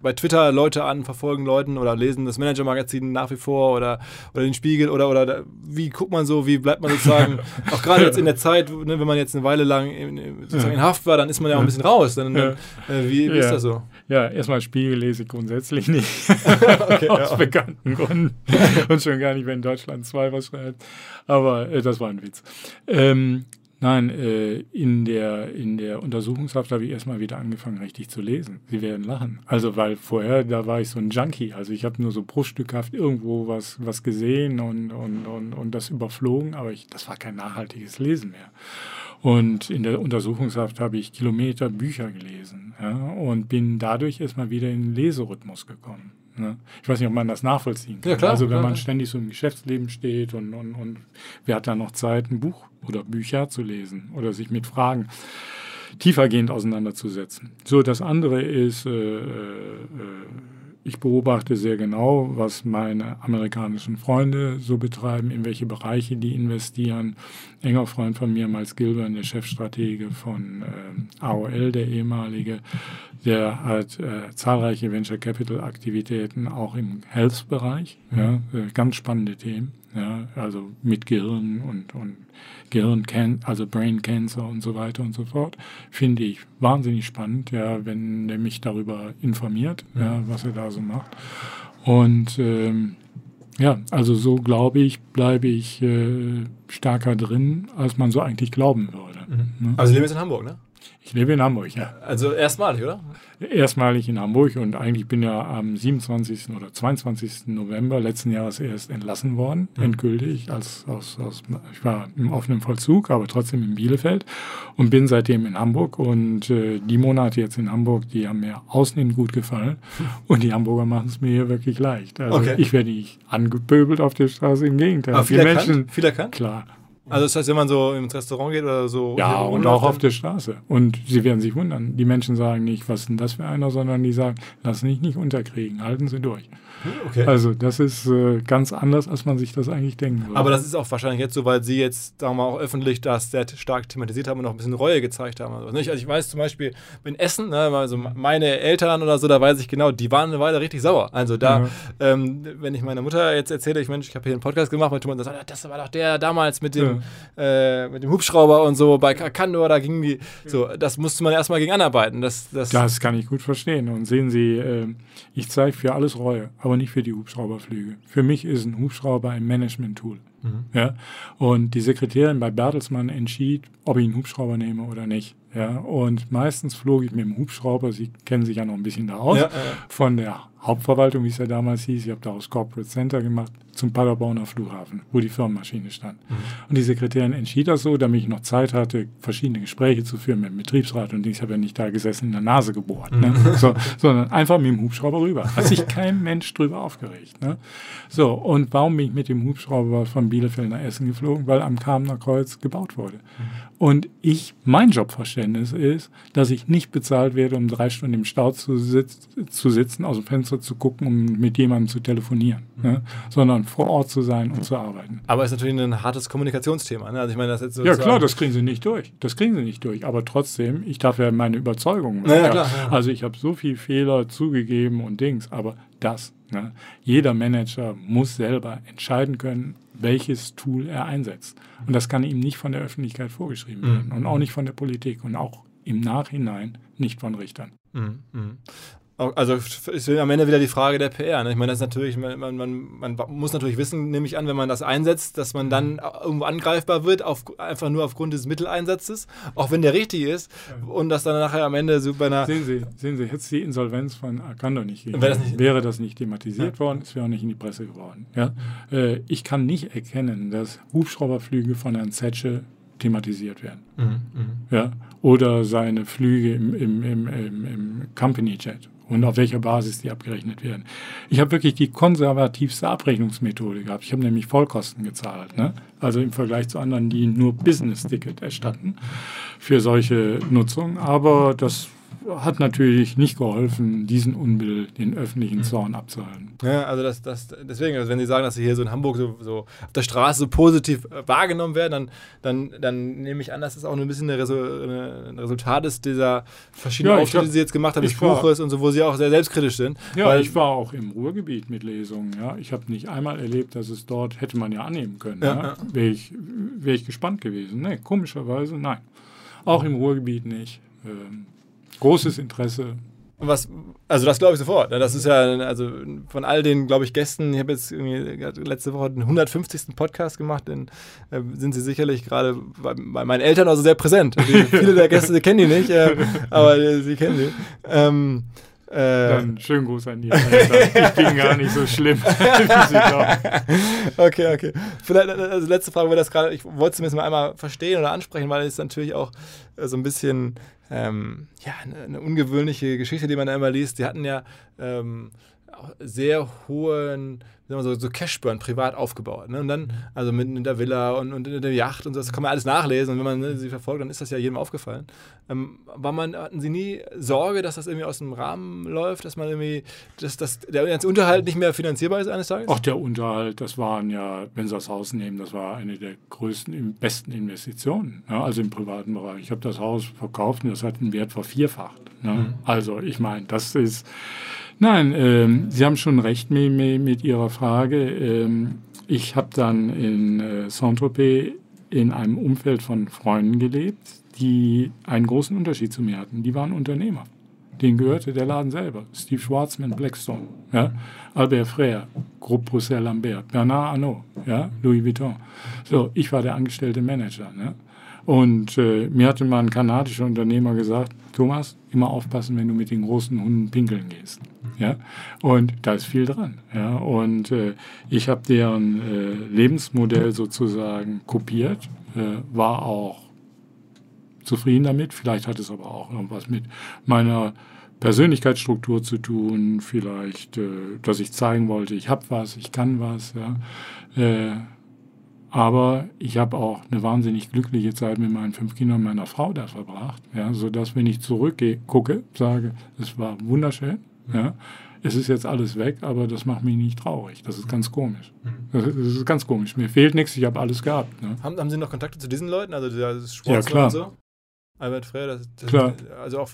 bei Twitter Leute an, verfolgen Leuten oder lesen das Manager-Magazin nach wie vor oder, oder den Spiegel oder, oder wie guckt man so, wie bleibt man sozusagen, auch gerade jetzt in der Zeit, ne, wenn man jetzt eine Weile lang in, sozusagen in Haft war, dann ist man ja auch ein bisschen raus. Dann, dann, äh, wie, wie ja. ist das so? Ja, erstmal Spiegel lese ich grundsätzlich nicht. okay, Aus ja. bekannten Gründen. Und schon gar nicht, wenn Deutschland 2 was schreibt. Aber äh, das war ein Witz. Ähm, Nein, äh, in, der, in der Untersuchungshaft habe ich erstmal wieder angefangen, richtig zu lesen. Sie werden lachen. Also, weil vorher, da war ich so ein Junkie. Also, ich habe nur so bruchstückhaft irgendwo was, was gesehen und, und, und, und das überflogen, aber ich, das war kein nachhaltiges Lesen mehr. Und in der Untersuchungshaft habe ich Kilometer Bücher gelesen ja, und bin dadurch erstmal wieder in den Leserhythmus gekommen. Ne? Ich weiß nicht, ob man das nachvollziehen kann. Ja, klar, also wenn klar, man klar. ständig so im Geschäftsleben steht und, und, und wer hat da noch Zeit, ein Buch oder Bücher zu lesen oder sich mit Fragen tiefergehend auseinanderzusetzen. So, das andere ist, äh, äh, ich beobachte sehr genau, was meine amerikanischen Freunde so betreiben, in welche Bereiche die investieren. Enger Freund von mir, Miles Gilbert, der Chefstratege von äh, AOL, der ehemalige, der hat äh, zahlreiche Venture Capital Aktivitäten auch im Health-Bereich. Ja, äh, ganz spannende Themen. Ja, also mit Gehirn und, und Gehirn, also Brain Cancer und so weiter und so fort. Finde ich wahnsinnig spannend, ja, wenn er mich darüber informiert, ja, was er da so macht. Und ähm, ja, also so glaube ich, bleibe ich äh, stärker drin, als man so eigentlich glauben würde. Ne? Aber Sie leben jetzt in Hamburg, ne? Ich lebe in Hamburg, ja. Also erstmalig, oder? Erstmalig in Hamburg und eigentlich bin ja am 27. oder 22. November letzten Jahres erst entlassen worden, endgültig. Als, aus, aus, ich war im offenen Vollzug, aber trotzdem in Bielefeld und bin seitdem in Hamburg. Und äh, die Monate jetzt in Hamburg, die haben mir ausnehmend gut gefallen. Und die Hamburger machen es mir hier wirklich leicht. Also Okay. ich werde nicht angepöbelt auf der Straße, im Gegenteil. Aber viel die erkannt? Menschen, Viel erkannt? klar. Also das heißt, wenn man so ins Restaurant geht oder so. Ja, und auch auf der Straße. Und Sie werden sich wundern. Die Menschen sagen nicht, was ist denn das für einer, sondern die sagen, lass dich nicht unterkriegen, halten Sie durch. Okay. Also das ist äh, ganz anders, als man sich das eigentlich denken würde. Aber das ist auch wahrscheinlich jetzt so, weil Sie jetzt, sagen wir mal, auch öffentlich das sehr stark thematisiert haben und auch ein bisschen Reue gezeigt haben. Also, also ich weiß zum Beispiel in Essen, ne, also meine Eltern oder so, da weiß ich genau, die waren eine Weile richtig sauer. Also da, Ja. ähm, wenn ich meiner Mutter jetzt erzähle, ich Mensch, ich habe hier einen Podcast gemacht mit Thomas, sagt, das war doch der damals mit dem, äh, mit dem Hubschrauber und so bei Kakando, da ging die, so, das musste man erstmal gegen anarbeiten. Das, das, das kann ich gut verstehen. Und sehen Sie, äh, ich zeige für alles Reue, aber nicht für die Hubschrauberflüge. Für mich ist ein Hubschrauber ein Management-Tool. Ja? Und die Sekretärin bei Bertelsmann entschied, ob ich einen Hubschrauber nehme oder nicht. Ja? Und meistens flog ich mit dem Hubschrauber, Sie kennen sich ja noch ein bisschen da aus, Ja, ja. von der Hauptverwaltung, wie es ja damals hieß, ich habe daraus Corporate Center gemacht, zum Paderborner Flughafen, wo die Firmenmaschine stand. Und die Sekretärin entschied das so, damit ich noch Zeit hatte, verschiedene Gespräche zu führen mit dem Betriebsrat und ich habe ja nicht da gesessen in der Nase gebohrt, ne? so, sondern einfach mit dem Hubschrauber rüber. Hat sich kein Mensch drüber aufgeregt. Ne? So, und warum bin ich mit dem Hubschrauber von Bielefeld nach Essen geflogen? Weil am Kamener Kreuz gebaut wurde. Und ich, mein Jobverständnis ist, dass ich nicht bezahlt werde, um drei Stunden im Stau zu, sitz, zu sitzen, aus dem Fenster zu gucken, um mit jemandem zu telefonieren, ne? sondern vor Ort zu sein und zu arbeiten. aber ist natürlich ein hartes Kommunikationsthema. Ne? Also ich meine, das jetzt Ja klar, das kriegen sie nicht durch. Das kriegen sie nicht durch. Aber trotzdem, ich darf ja meine Überzeugung Ja, ja, weiter. klar, ja. Also ich habe so viel Fehler zugegeben und Dings, aber das, ne? jeder Manager muss selber entscheiden können, welches Tool er einsetzt. Und das kann ihm nicht von der Öffentlichkeit vorgeschrieben Mhm. werden und auch nicht von der Politik und auch im Nachhinein nicht von Richtern. Mhm, mhm. Also ist am Ende wieder die Frage der PR. Ne? Ich meine, das ist natürlich, man, man, man, muss natürlich wissen, nehme ich an, wenn man das einsetzt, dass man dann irgendwo angreifbar wird, auf, einfach nur aufgrund des Mitteleinsatzes, auch wenn der richtig ist, und dass dann nachher am Ende so bei einer. Sehen Sie, sehen Sie, hätte es die Insolvenz von Arcando nicht gegeben, Wäre das nicht- wäre das nicht thematisiert worden, es wäre auch nicht in die Presse geworden. Ja? Äh, ich kann nicht erkennen, dass Hubschrauberflüge von Herrn Zetsche thematisiert werden. Ja? Oder seine Flüge im, im, im, im, im Company Jet und auf welcher Basis die abgerechnet werden. Ich habe wirklich die konservativste Abrechnungsmethode gehabt. Ich habe nämlich Vollkosten gezahlt. Ne? Also im Vergleich zu anderen, die nur Business-Ticket erstatten für solche Nutzung. Aber das hat natürlich nicht geholfen, diesen Unbill, den öffentlichen Zorn abzuhalten. Ja, also das, das, deswegen, also wenn Sie sagen, dass Sie hier so in Hamburg so, so auf der Straße so positiv äh, wahrgenommen werden, dann, dann, dann nehme ich an, dass das auch ein bisschen ein Resultat ist dieser verschiedenen Ja, Auftritte, die Sie jetzt gemacht haben, des Buches und so, wo Sie auch sehr selbstkritisch sind. Ja, Weil- ich war auch im Ruhrgebiet mit Lesungen. Ja. Ich habe nicht einmal erlebt, dass es dort, hätte man ja annehmen können. Ja, ja. Wäre ich, wär ich gespannt gewesen. Nee, komischerweise nein. Auch im Ruhrgebiet nicht. Ähm, großes Interesse. Was, also das glaube ich sofort. ne? Das ist ja, also von all den, glaube ich, Gästen, ich habe jetzt letzte Woche den 150. Podcast gemacht, den äh, sind sie sicherlich gerade bei, bei meinen Eltern also sehr präsent. Die, viele der Gäste die kennen die nicht, äh, aber äh, sie kennen sie. Ähm, äh, Dann schönen Gruß an die Eltern. Ich bin gar nicht so schlimm, okay, okay. Vielleicht, also letzte Frage, weil das gerade, ich wollte es zumindest mal einmal verstehen oder ansprechen, weil es natürlich auch äh, so ein bisschen, ähm, ja, eine, eine ungewöhnliche Geschichte, die man da immer liest. Die hatten ja ähm, sehr hohen sagen wir so, so Cashburn privat aufgebaut. Ne? Und dann, also mit in der Villa und, und in der Yacht und so, das kann man alles nachlesen. Und wenn man ne, sie verfolgt, dann ist das ja jedem aufgefallen. Ähm, war man, hatten Sie nie Sorge, dass das irgendwie aus dem Rahmen läuft, dass man irgendwie, dass, dass der Unterhalt nicht mehr finanzierbar ist eines Tages? Ach, der Unterhalt, das waren ja, wenn Sie das Haus nehmen, das war eine der größten, besten Investitionen, ne? also im privaten Bereich. Ich habe das Haus verkauft und das hat einen Wert vervierfacht. Ne? Mhm. Also ich meine, das ist Nein, ähm, Sie haben schon recht mit, mit Ihrer Frage. Ähm, ich habe dann in äh, Saint-Tropez in einem Umfeld von Freunden gelebt, die einen großen Unterschied zu mir hatten. Die waren Unternehmer. Denen gehörte der Laden selber. Steve Schwarzman, Blackstone, ja? Albert Frère, Groupe Bruxelles Lambert, Bernard Arnault, ja? Louis Vuitton. So, ich war der angestellte Manager. Ne? Und äh, mir hatte mal ein kanadischer Unternehmer gesagt, Thomas, immer aufpassen, wenn du mit den großen Hunden pinkeln gehst. Ja? Und da ist viel dran. Ja? Und äh, ich habe deren äh, Lebensmodell sozusagen kopiert, äh, war auch zufrieden damit. Vielleicht hat es aber auch irgendwas mit meiner Persönlichkeitsstruktur zu tun, vielleicht, äh, dass ich zeigen wollte, ich habe was, ich kann was. Ja? Aber ich habe auch eine wahnsinnig glückliche Zeit mit meinen fünf Kindern und meiner Frau da verbracht, ja, sodass, wenn ich zurückgucke, sage, es war wunderschön, ja, es ist jetzt alles weg, aber das macht mich nicht traurig. Das ist ganz komisch. Das ist ganz komisch. Mir fehlt nichts, ich habe alles gehabt. Ne? Haben, haben Sie noch Kontakte zu diesen Leuten? Also das Schwarz ja, klar. und so? Albert Frey, das, das, klar. also auch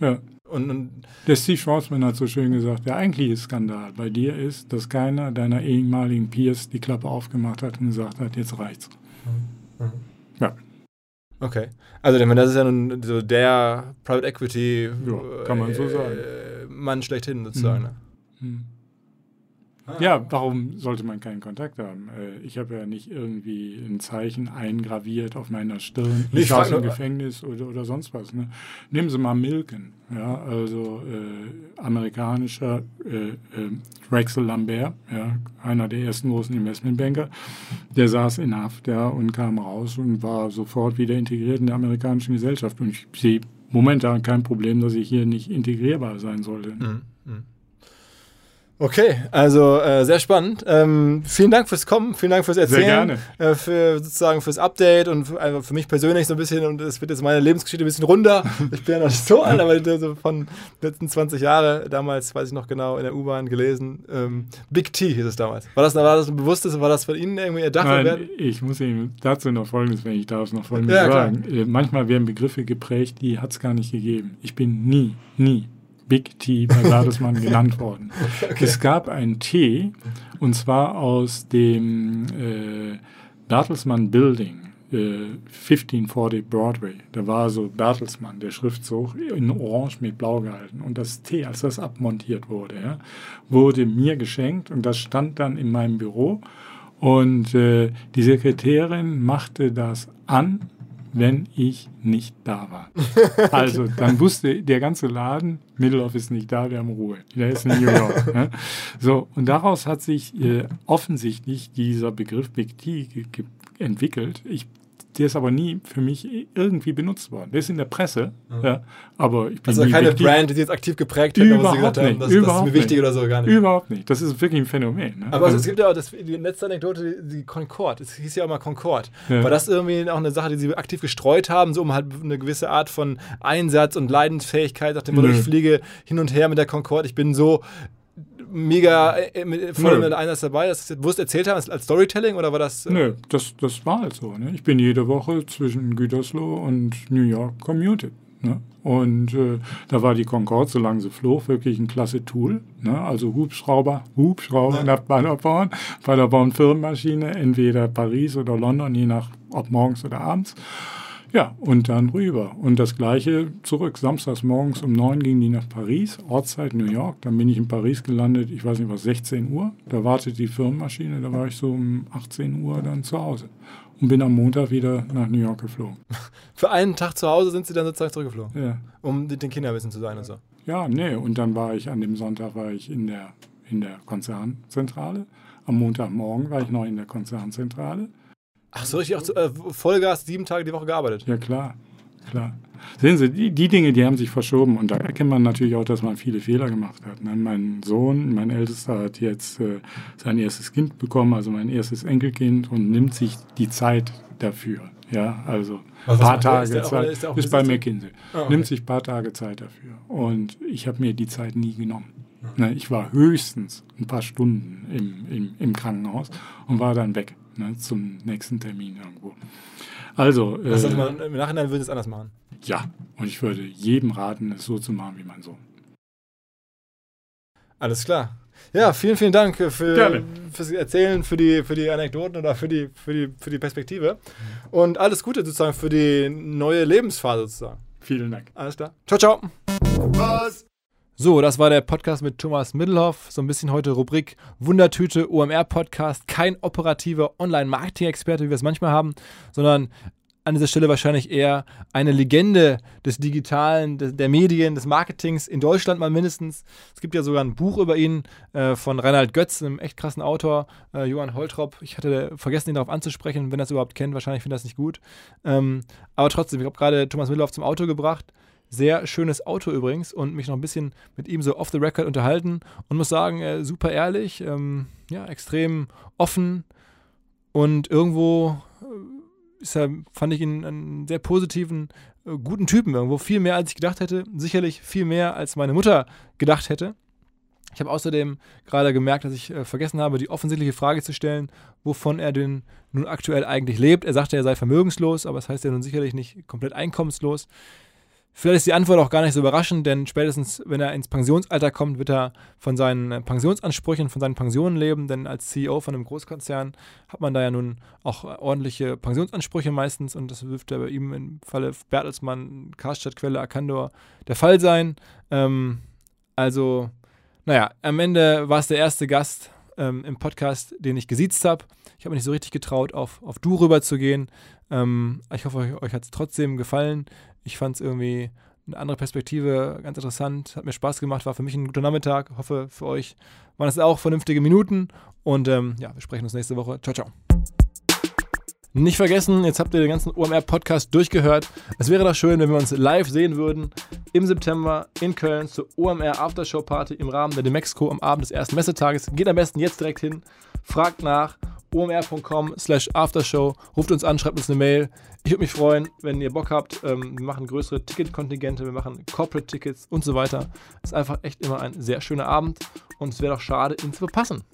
ja. Und, und der Steve Schwarzman hat so schön gesagt, der eigentliche Skandal bei dir ist, dass keiner deiner ehemaligen Peers die Klappe aufgemacht hat und gesagt hat, jetzt reicht's. Mhm. Ja. Okay. Also das ist ja nun so der Private Equity ja, kann man so sagen. Äh, Mann schlechthin sozusagen. Mhm. Ne? Ah. Ja, warum sollte man keinen Kontakt haben? Äh, ich habe ja nicht irgendwie ein Zeichen eingraviert auf meiner Stirn. Ich, ich saß im Gefängnis oder, oder sonst was. Ne? Nehmen Sie mal Milken, ja, also äh, amerikanischer äh, äh, Drexel Lambert, ja, einer der ersten großen Investmentbanker, der saß in Haft ja, und kam raus und war sofort wieder integriert in der amerikanischen Gesellschaft. Und ich sehe momentan kein Problem, dass ich hier nicht integrierbar sein sollte. Mhm. Mhm. Okay, also äh, sehr spannend. Ähm, vielen Dank fürs Kommen, vielen Dank fürs Erzählen. Äh, für sozusagen fürs Update und für, also für mich persönlich so ein bisschen, und es wird jetzt meine Lebensgeschichte ein bisschen runder. Ich bin ja noch nicht so alt, aber so von letzten 20 Jahren, damals weiß ich noch genau, in der U-Bahn gelesen. Ähm, Big T hieß es damals. War das, war das ein bewusstes, war das von Ihnen irgendwie erdacht? Nein, ich muss Ihnen dazu noch Folgendes, wenn ich darf, noch Folgendes ja, sagen. Äh, manchmal werden Begriffe geprägt, die hat es gar nicht gegeben. Ich bin nie, nie Big T bei Bertelsmann genannt worden. Okay. Es gab einen Tee, und zwar aus dem äh, Bertelsmann Building. 1540 äh, Broadway. Da war so Bertelsmann, der Schriftzug, in Orange mit Blau gehalten. Und das T, als das abmontiert wurde, ja, wurde mir geschenkt und das stand dann in meinem Büro. Und äh, die Sekretärin machte das an wenn ich nicht da war. Also dann wusste der ganze Laden, Middelhoff ist nicht da, wir haben Ruhe. Der ist in New York. Ne? So, und daraus hat sich äh, offensichtlich dieser Begriff Big T entwickelt. Ich der ist aber nie für mich irgendwie benutzt worden. Der ist in der Presse, mhm. ja, aber ich bin Also keine Brand, die Sie jetzt aktiv geprägt hat, aber Sie gesagt haben, das, das ist mir wichtig oder so, gar nicht. Überhaupt nicht. Das ist wirklich ein Phänomen. Ne? Aber also, es gibt ja auch das, die letzte Anekdote, die Concorde. Es hieß ja auch mal Concorde. Ja. War das irgendwie auch eine Sache, die Sie aktiv gestreut haben, so um halt eine gewisse Art von Einsatz und Leidensfähigkeit, nach dem Motto, ich fliege hin und her mit der Concorde, ich bin so mega äh, voll mit Einsatz dabei, dass Sie bewusst erzählt haben, als Storytelling oder war das? Äh Nö, das, das war halt so. Ne? Ich bin jede Woche zwischen Gütersloh und New York commuted. Ne? Und äh, da war die Concorde, solange sie flog, wirklich ein klasse Tool. Ne? Also Hubschrauber, Hubschrauber ja. nach Paderborn, Paderborn Firmenmaschine, entweder Paris oder London, je nach ob morgens oder abends. Ja, und dann rüber. Und das gleiche zurück. Samstags morgens um neun ging die nach Paris, Ortszeit New York. Dann bin ich in Paris gelandet, ich weiß nicht was, 16 Uhr. Da wartet die Firmenmaschine, da war ich so um 18 Uhr dann zu Hause. Und bin am Montag wieder nach New York geflogen. Für einen Tag zu Hause sind Sie dann sozusagen zurückgeflogen? Ja. Um den Kindern wissen zu sein und so? Ja, nee. Und dann war ich an dem Sonntag war ich in der, in der Konzernzentrale. Am Montagmorgen war ich noch in der Konzernzentrale. Ach so, richtig auch zu, äh, Vollgas sieben Tage die Woche gearbeitet? Ja, klar. klar. Sehen Sie, die, die Dinge, die haben sich verschoben und da erkennt man natürlich auch, dass man viele Fehler gemacht hat. Ne? Mein Sohn, mein Ältester, hat jetzt äh, sein erstes Kind bekommen, also mein erstes Enkelkind und nimmt sich die Zeit dafür. Ja, also ein paar Tage ist Zeit. Ist, ist bei McKinsey. Oh, okay. Nimmt sich ein paar Tage Zeit dafür. Und ich habe mir die Zeit nie genommen. Ne, ich war höchstens ein paar Stunden im, im, im Krankenhaus und war dann weg ne, zum nächsten Termin irgendwo. Also. Das äh, man, Im Nachhinein würde es anders machen. Ja, und ich würde jedem raten, es so zu machen wie mein Sohn. Alles klar. Ja, vielen, vielen Dank für, fürs Erzählen, für die, für die Anekdoten oder für die, für, die, für die Perspektive. Und alles Gute sozusagen für die neue Lebensphase sozusagen. Vielen Dank. Alles klar. Ciao, ciao. Was? So, das war der Podcast mit Thomas Middelhoff. So ein bisschen heute Rubrik Wundertüte OMR Podcast. Kein operativer Online-Marketing-Experte, wie wir es manchmal haben, sondern an dieser Stelle wahrscheinlich eher eine Legende des Digitalen, der Medien, des Marketings in Deutschland mal mindestens. Es gibt ja sogar ein Buch über ihn äh, von Reinhard Götz, einem echt krassen Autor, äh, Johann Holtrop. Ich hatte vergessen, ihn darauf anzusprechen, wenn er es überhaupt kennt. Wahrscheinlich findet er es nicht gut. Ähm, aber trotzdem, ich habe gerade Thomas Middelhoff zum Auto gebracht. Sehr schönes Auto übrigens und mich noch ein bisschen mit ihm so off the record unterhalten und muss sagen, äh, super ehrlich, ähm, ja, extrem offen und irgendwo äh, ist er, fand ich ihn einen sehr positiven, äh, guten Typen irgendwo. Viel mehr, als ich gedacht hätte. Sicherlich viel mehr, als meine Mutter gedacht hätte. Ich habe außerdem gerade gemerkt, dass ich äh, vergessen habe, die offensichtliche Frage zu stellen, wovon er denn nun aktuell eigentlich lebt. Er sagte, er sei vermögenslos, aber das heißt ja nun sicherlich nicht komplett einkommenslos. Vielleicht ist die Antwort auch gar nicht so überraschend, denn spätestens, wenn er ins Pensionsalter kommt, wird er von seinen Pensionsansprüchen, von seinen Pensionen leben, denn als CEO von einem Großkonzern hat man da ja nun auch äh, ordentliche Pensionsansprüche meistens und das dürfte bei ihm im Falle Bertelsmann, Karstadt, Quelle, Arcandor der Fall sein. Ähm, also, naja, am Ende war es der erste Gast ähm, im Podcast, den ich gesiezt habe. Ich habe mich nicht so richtig getraut, auf, auf Du rüber zu gehen. Ähm, ich hoffe, euch, euch hat es trotzdem gefallen. Ich fand es irgendwie eine andere Perspektive ganz interessant, hat mir Spaß gemacht, war für mich ein guter Nachmittag. Hoffe, für euch waren es auch vernünftige Minuten. Und ähm, ja, wir sprechen uns nächste Woche. Ciao, ciao. Nicht vergessen, jetzt habt ihr den ganzen OMR-Podcast durchgehört. Es wäre doch schön, wenn wir uns live sehen würden im September in Köln zur OMR Aftershow Party im Rahmen der Demexco am Abend des ersten Messetages. Geht am besten jetzt direkt hin, fragt nach omr.com slash aftershow. Ruft uns an, schreibt uns eine Mail. Ich würde mich freuen, wenn ihr Bock habt. Ähm, wir machen größere Ticketkontingente, wir machen Corporate-Tickets und so weiter. Ist einfach echt immer ein sehr schöner Abend und es wäre doch schade, ihn zu verpassen.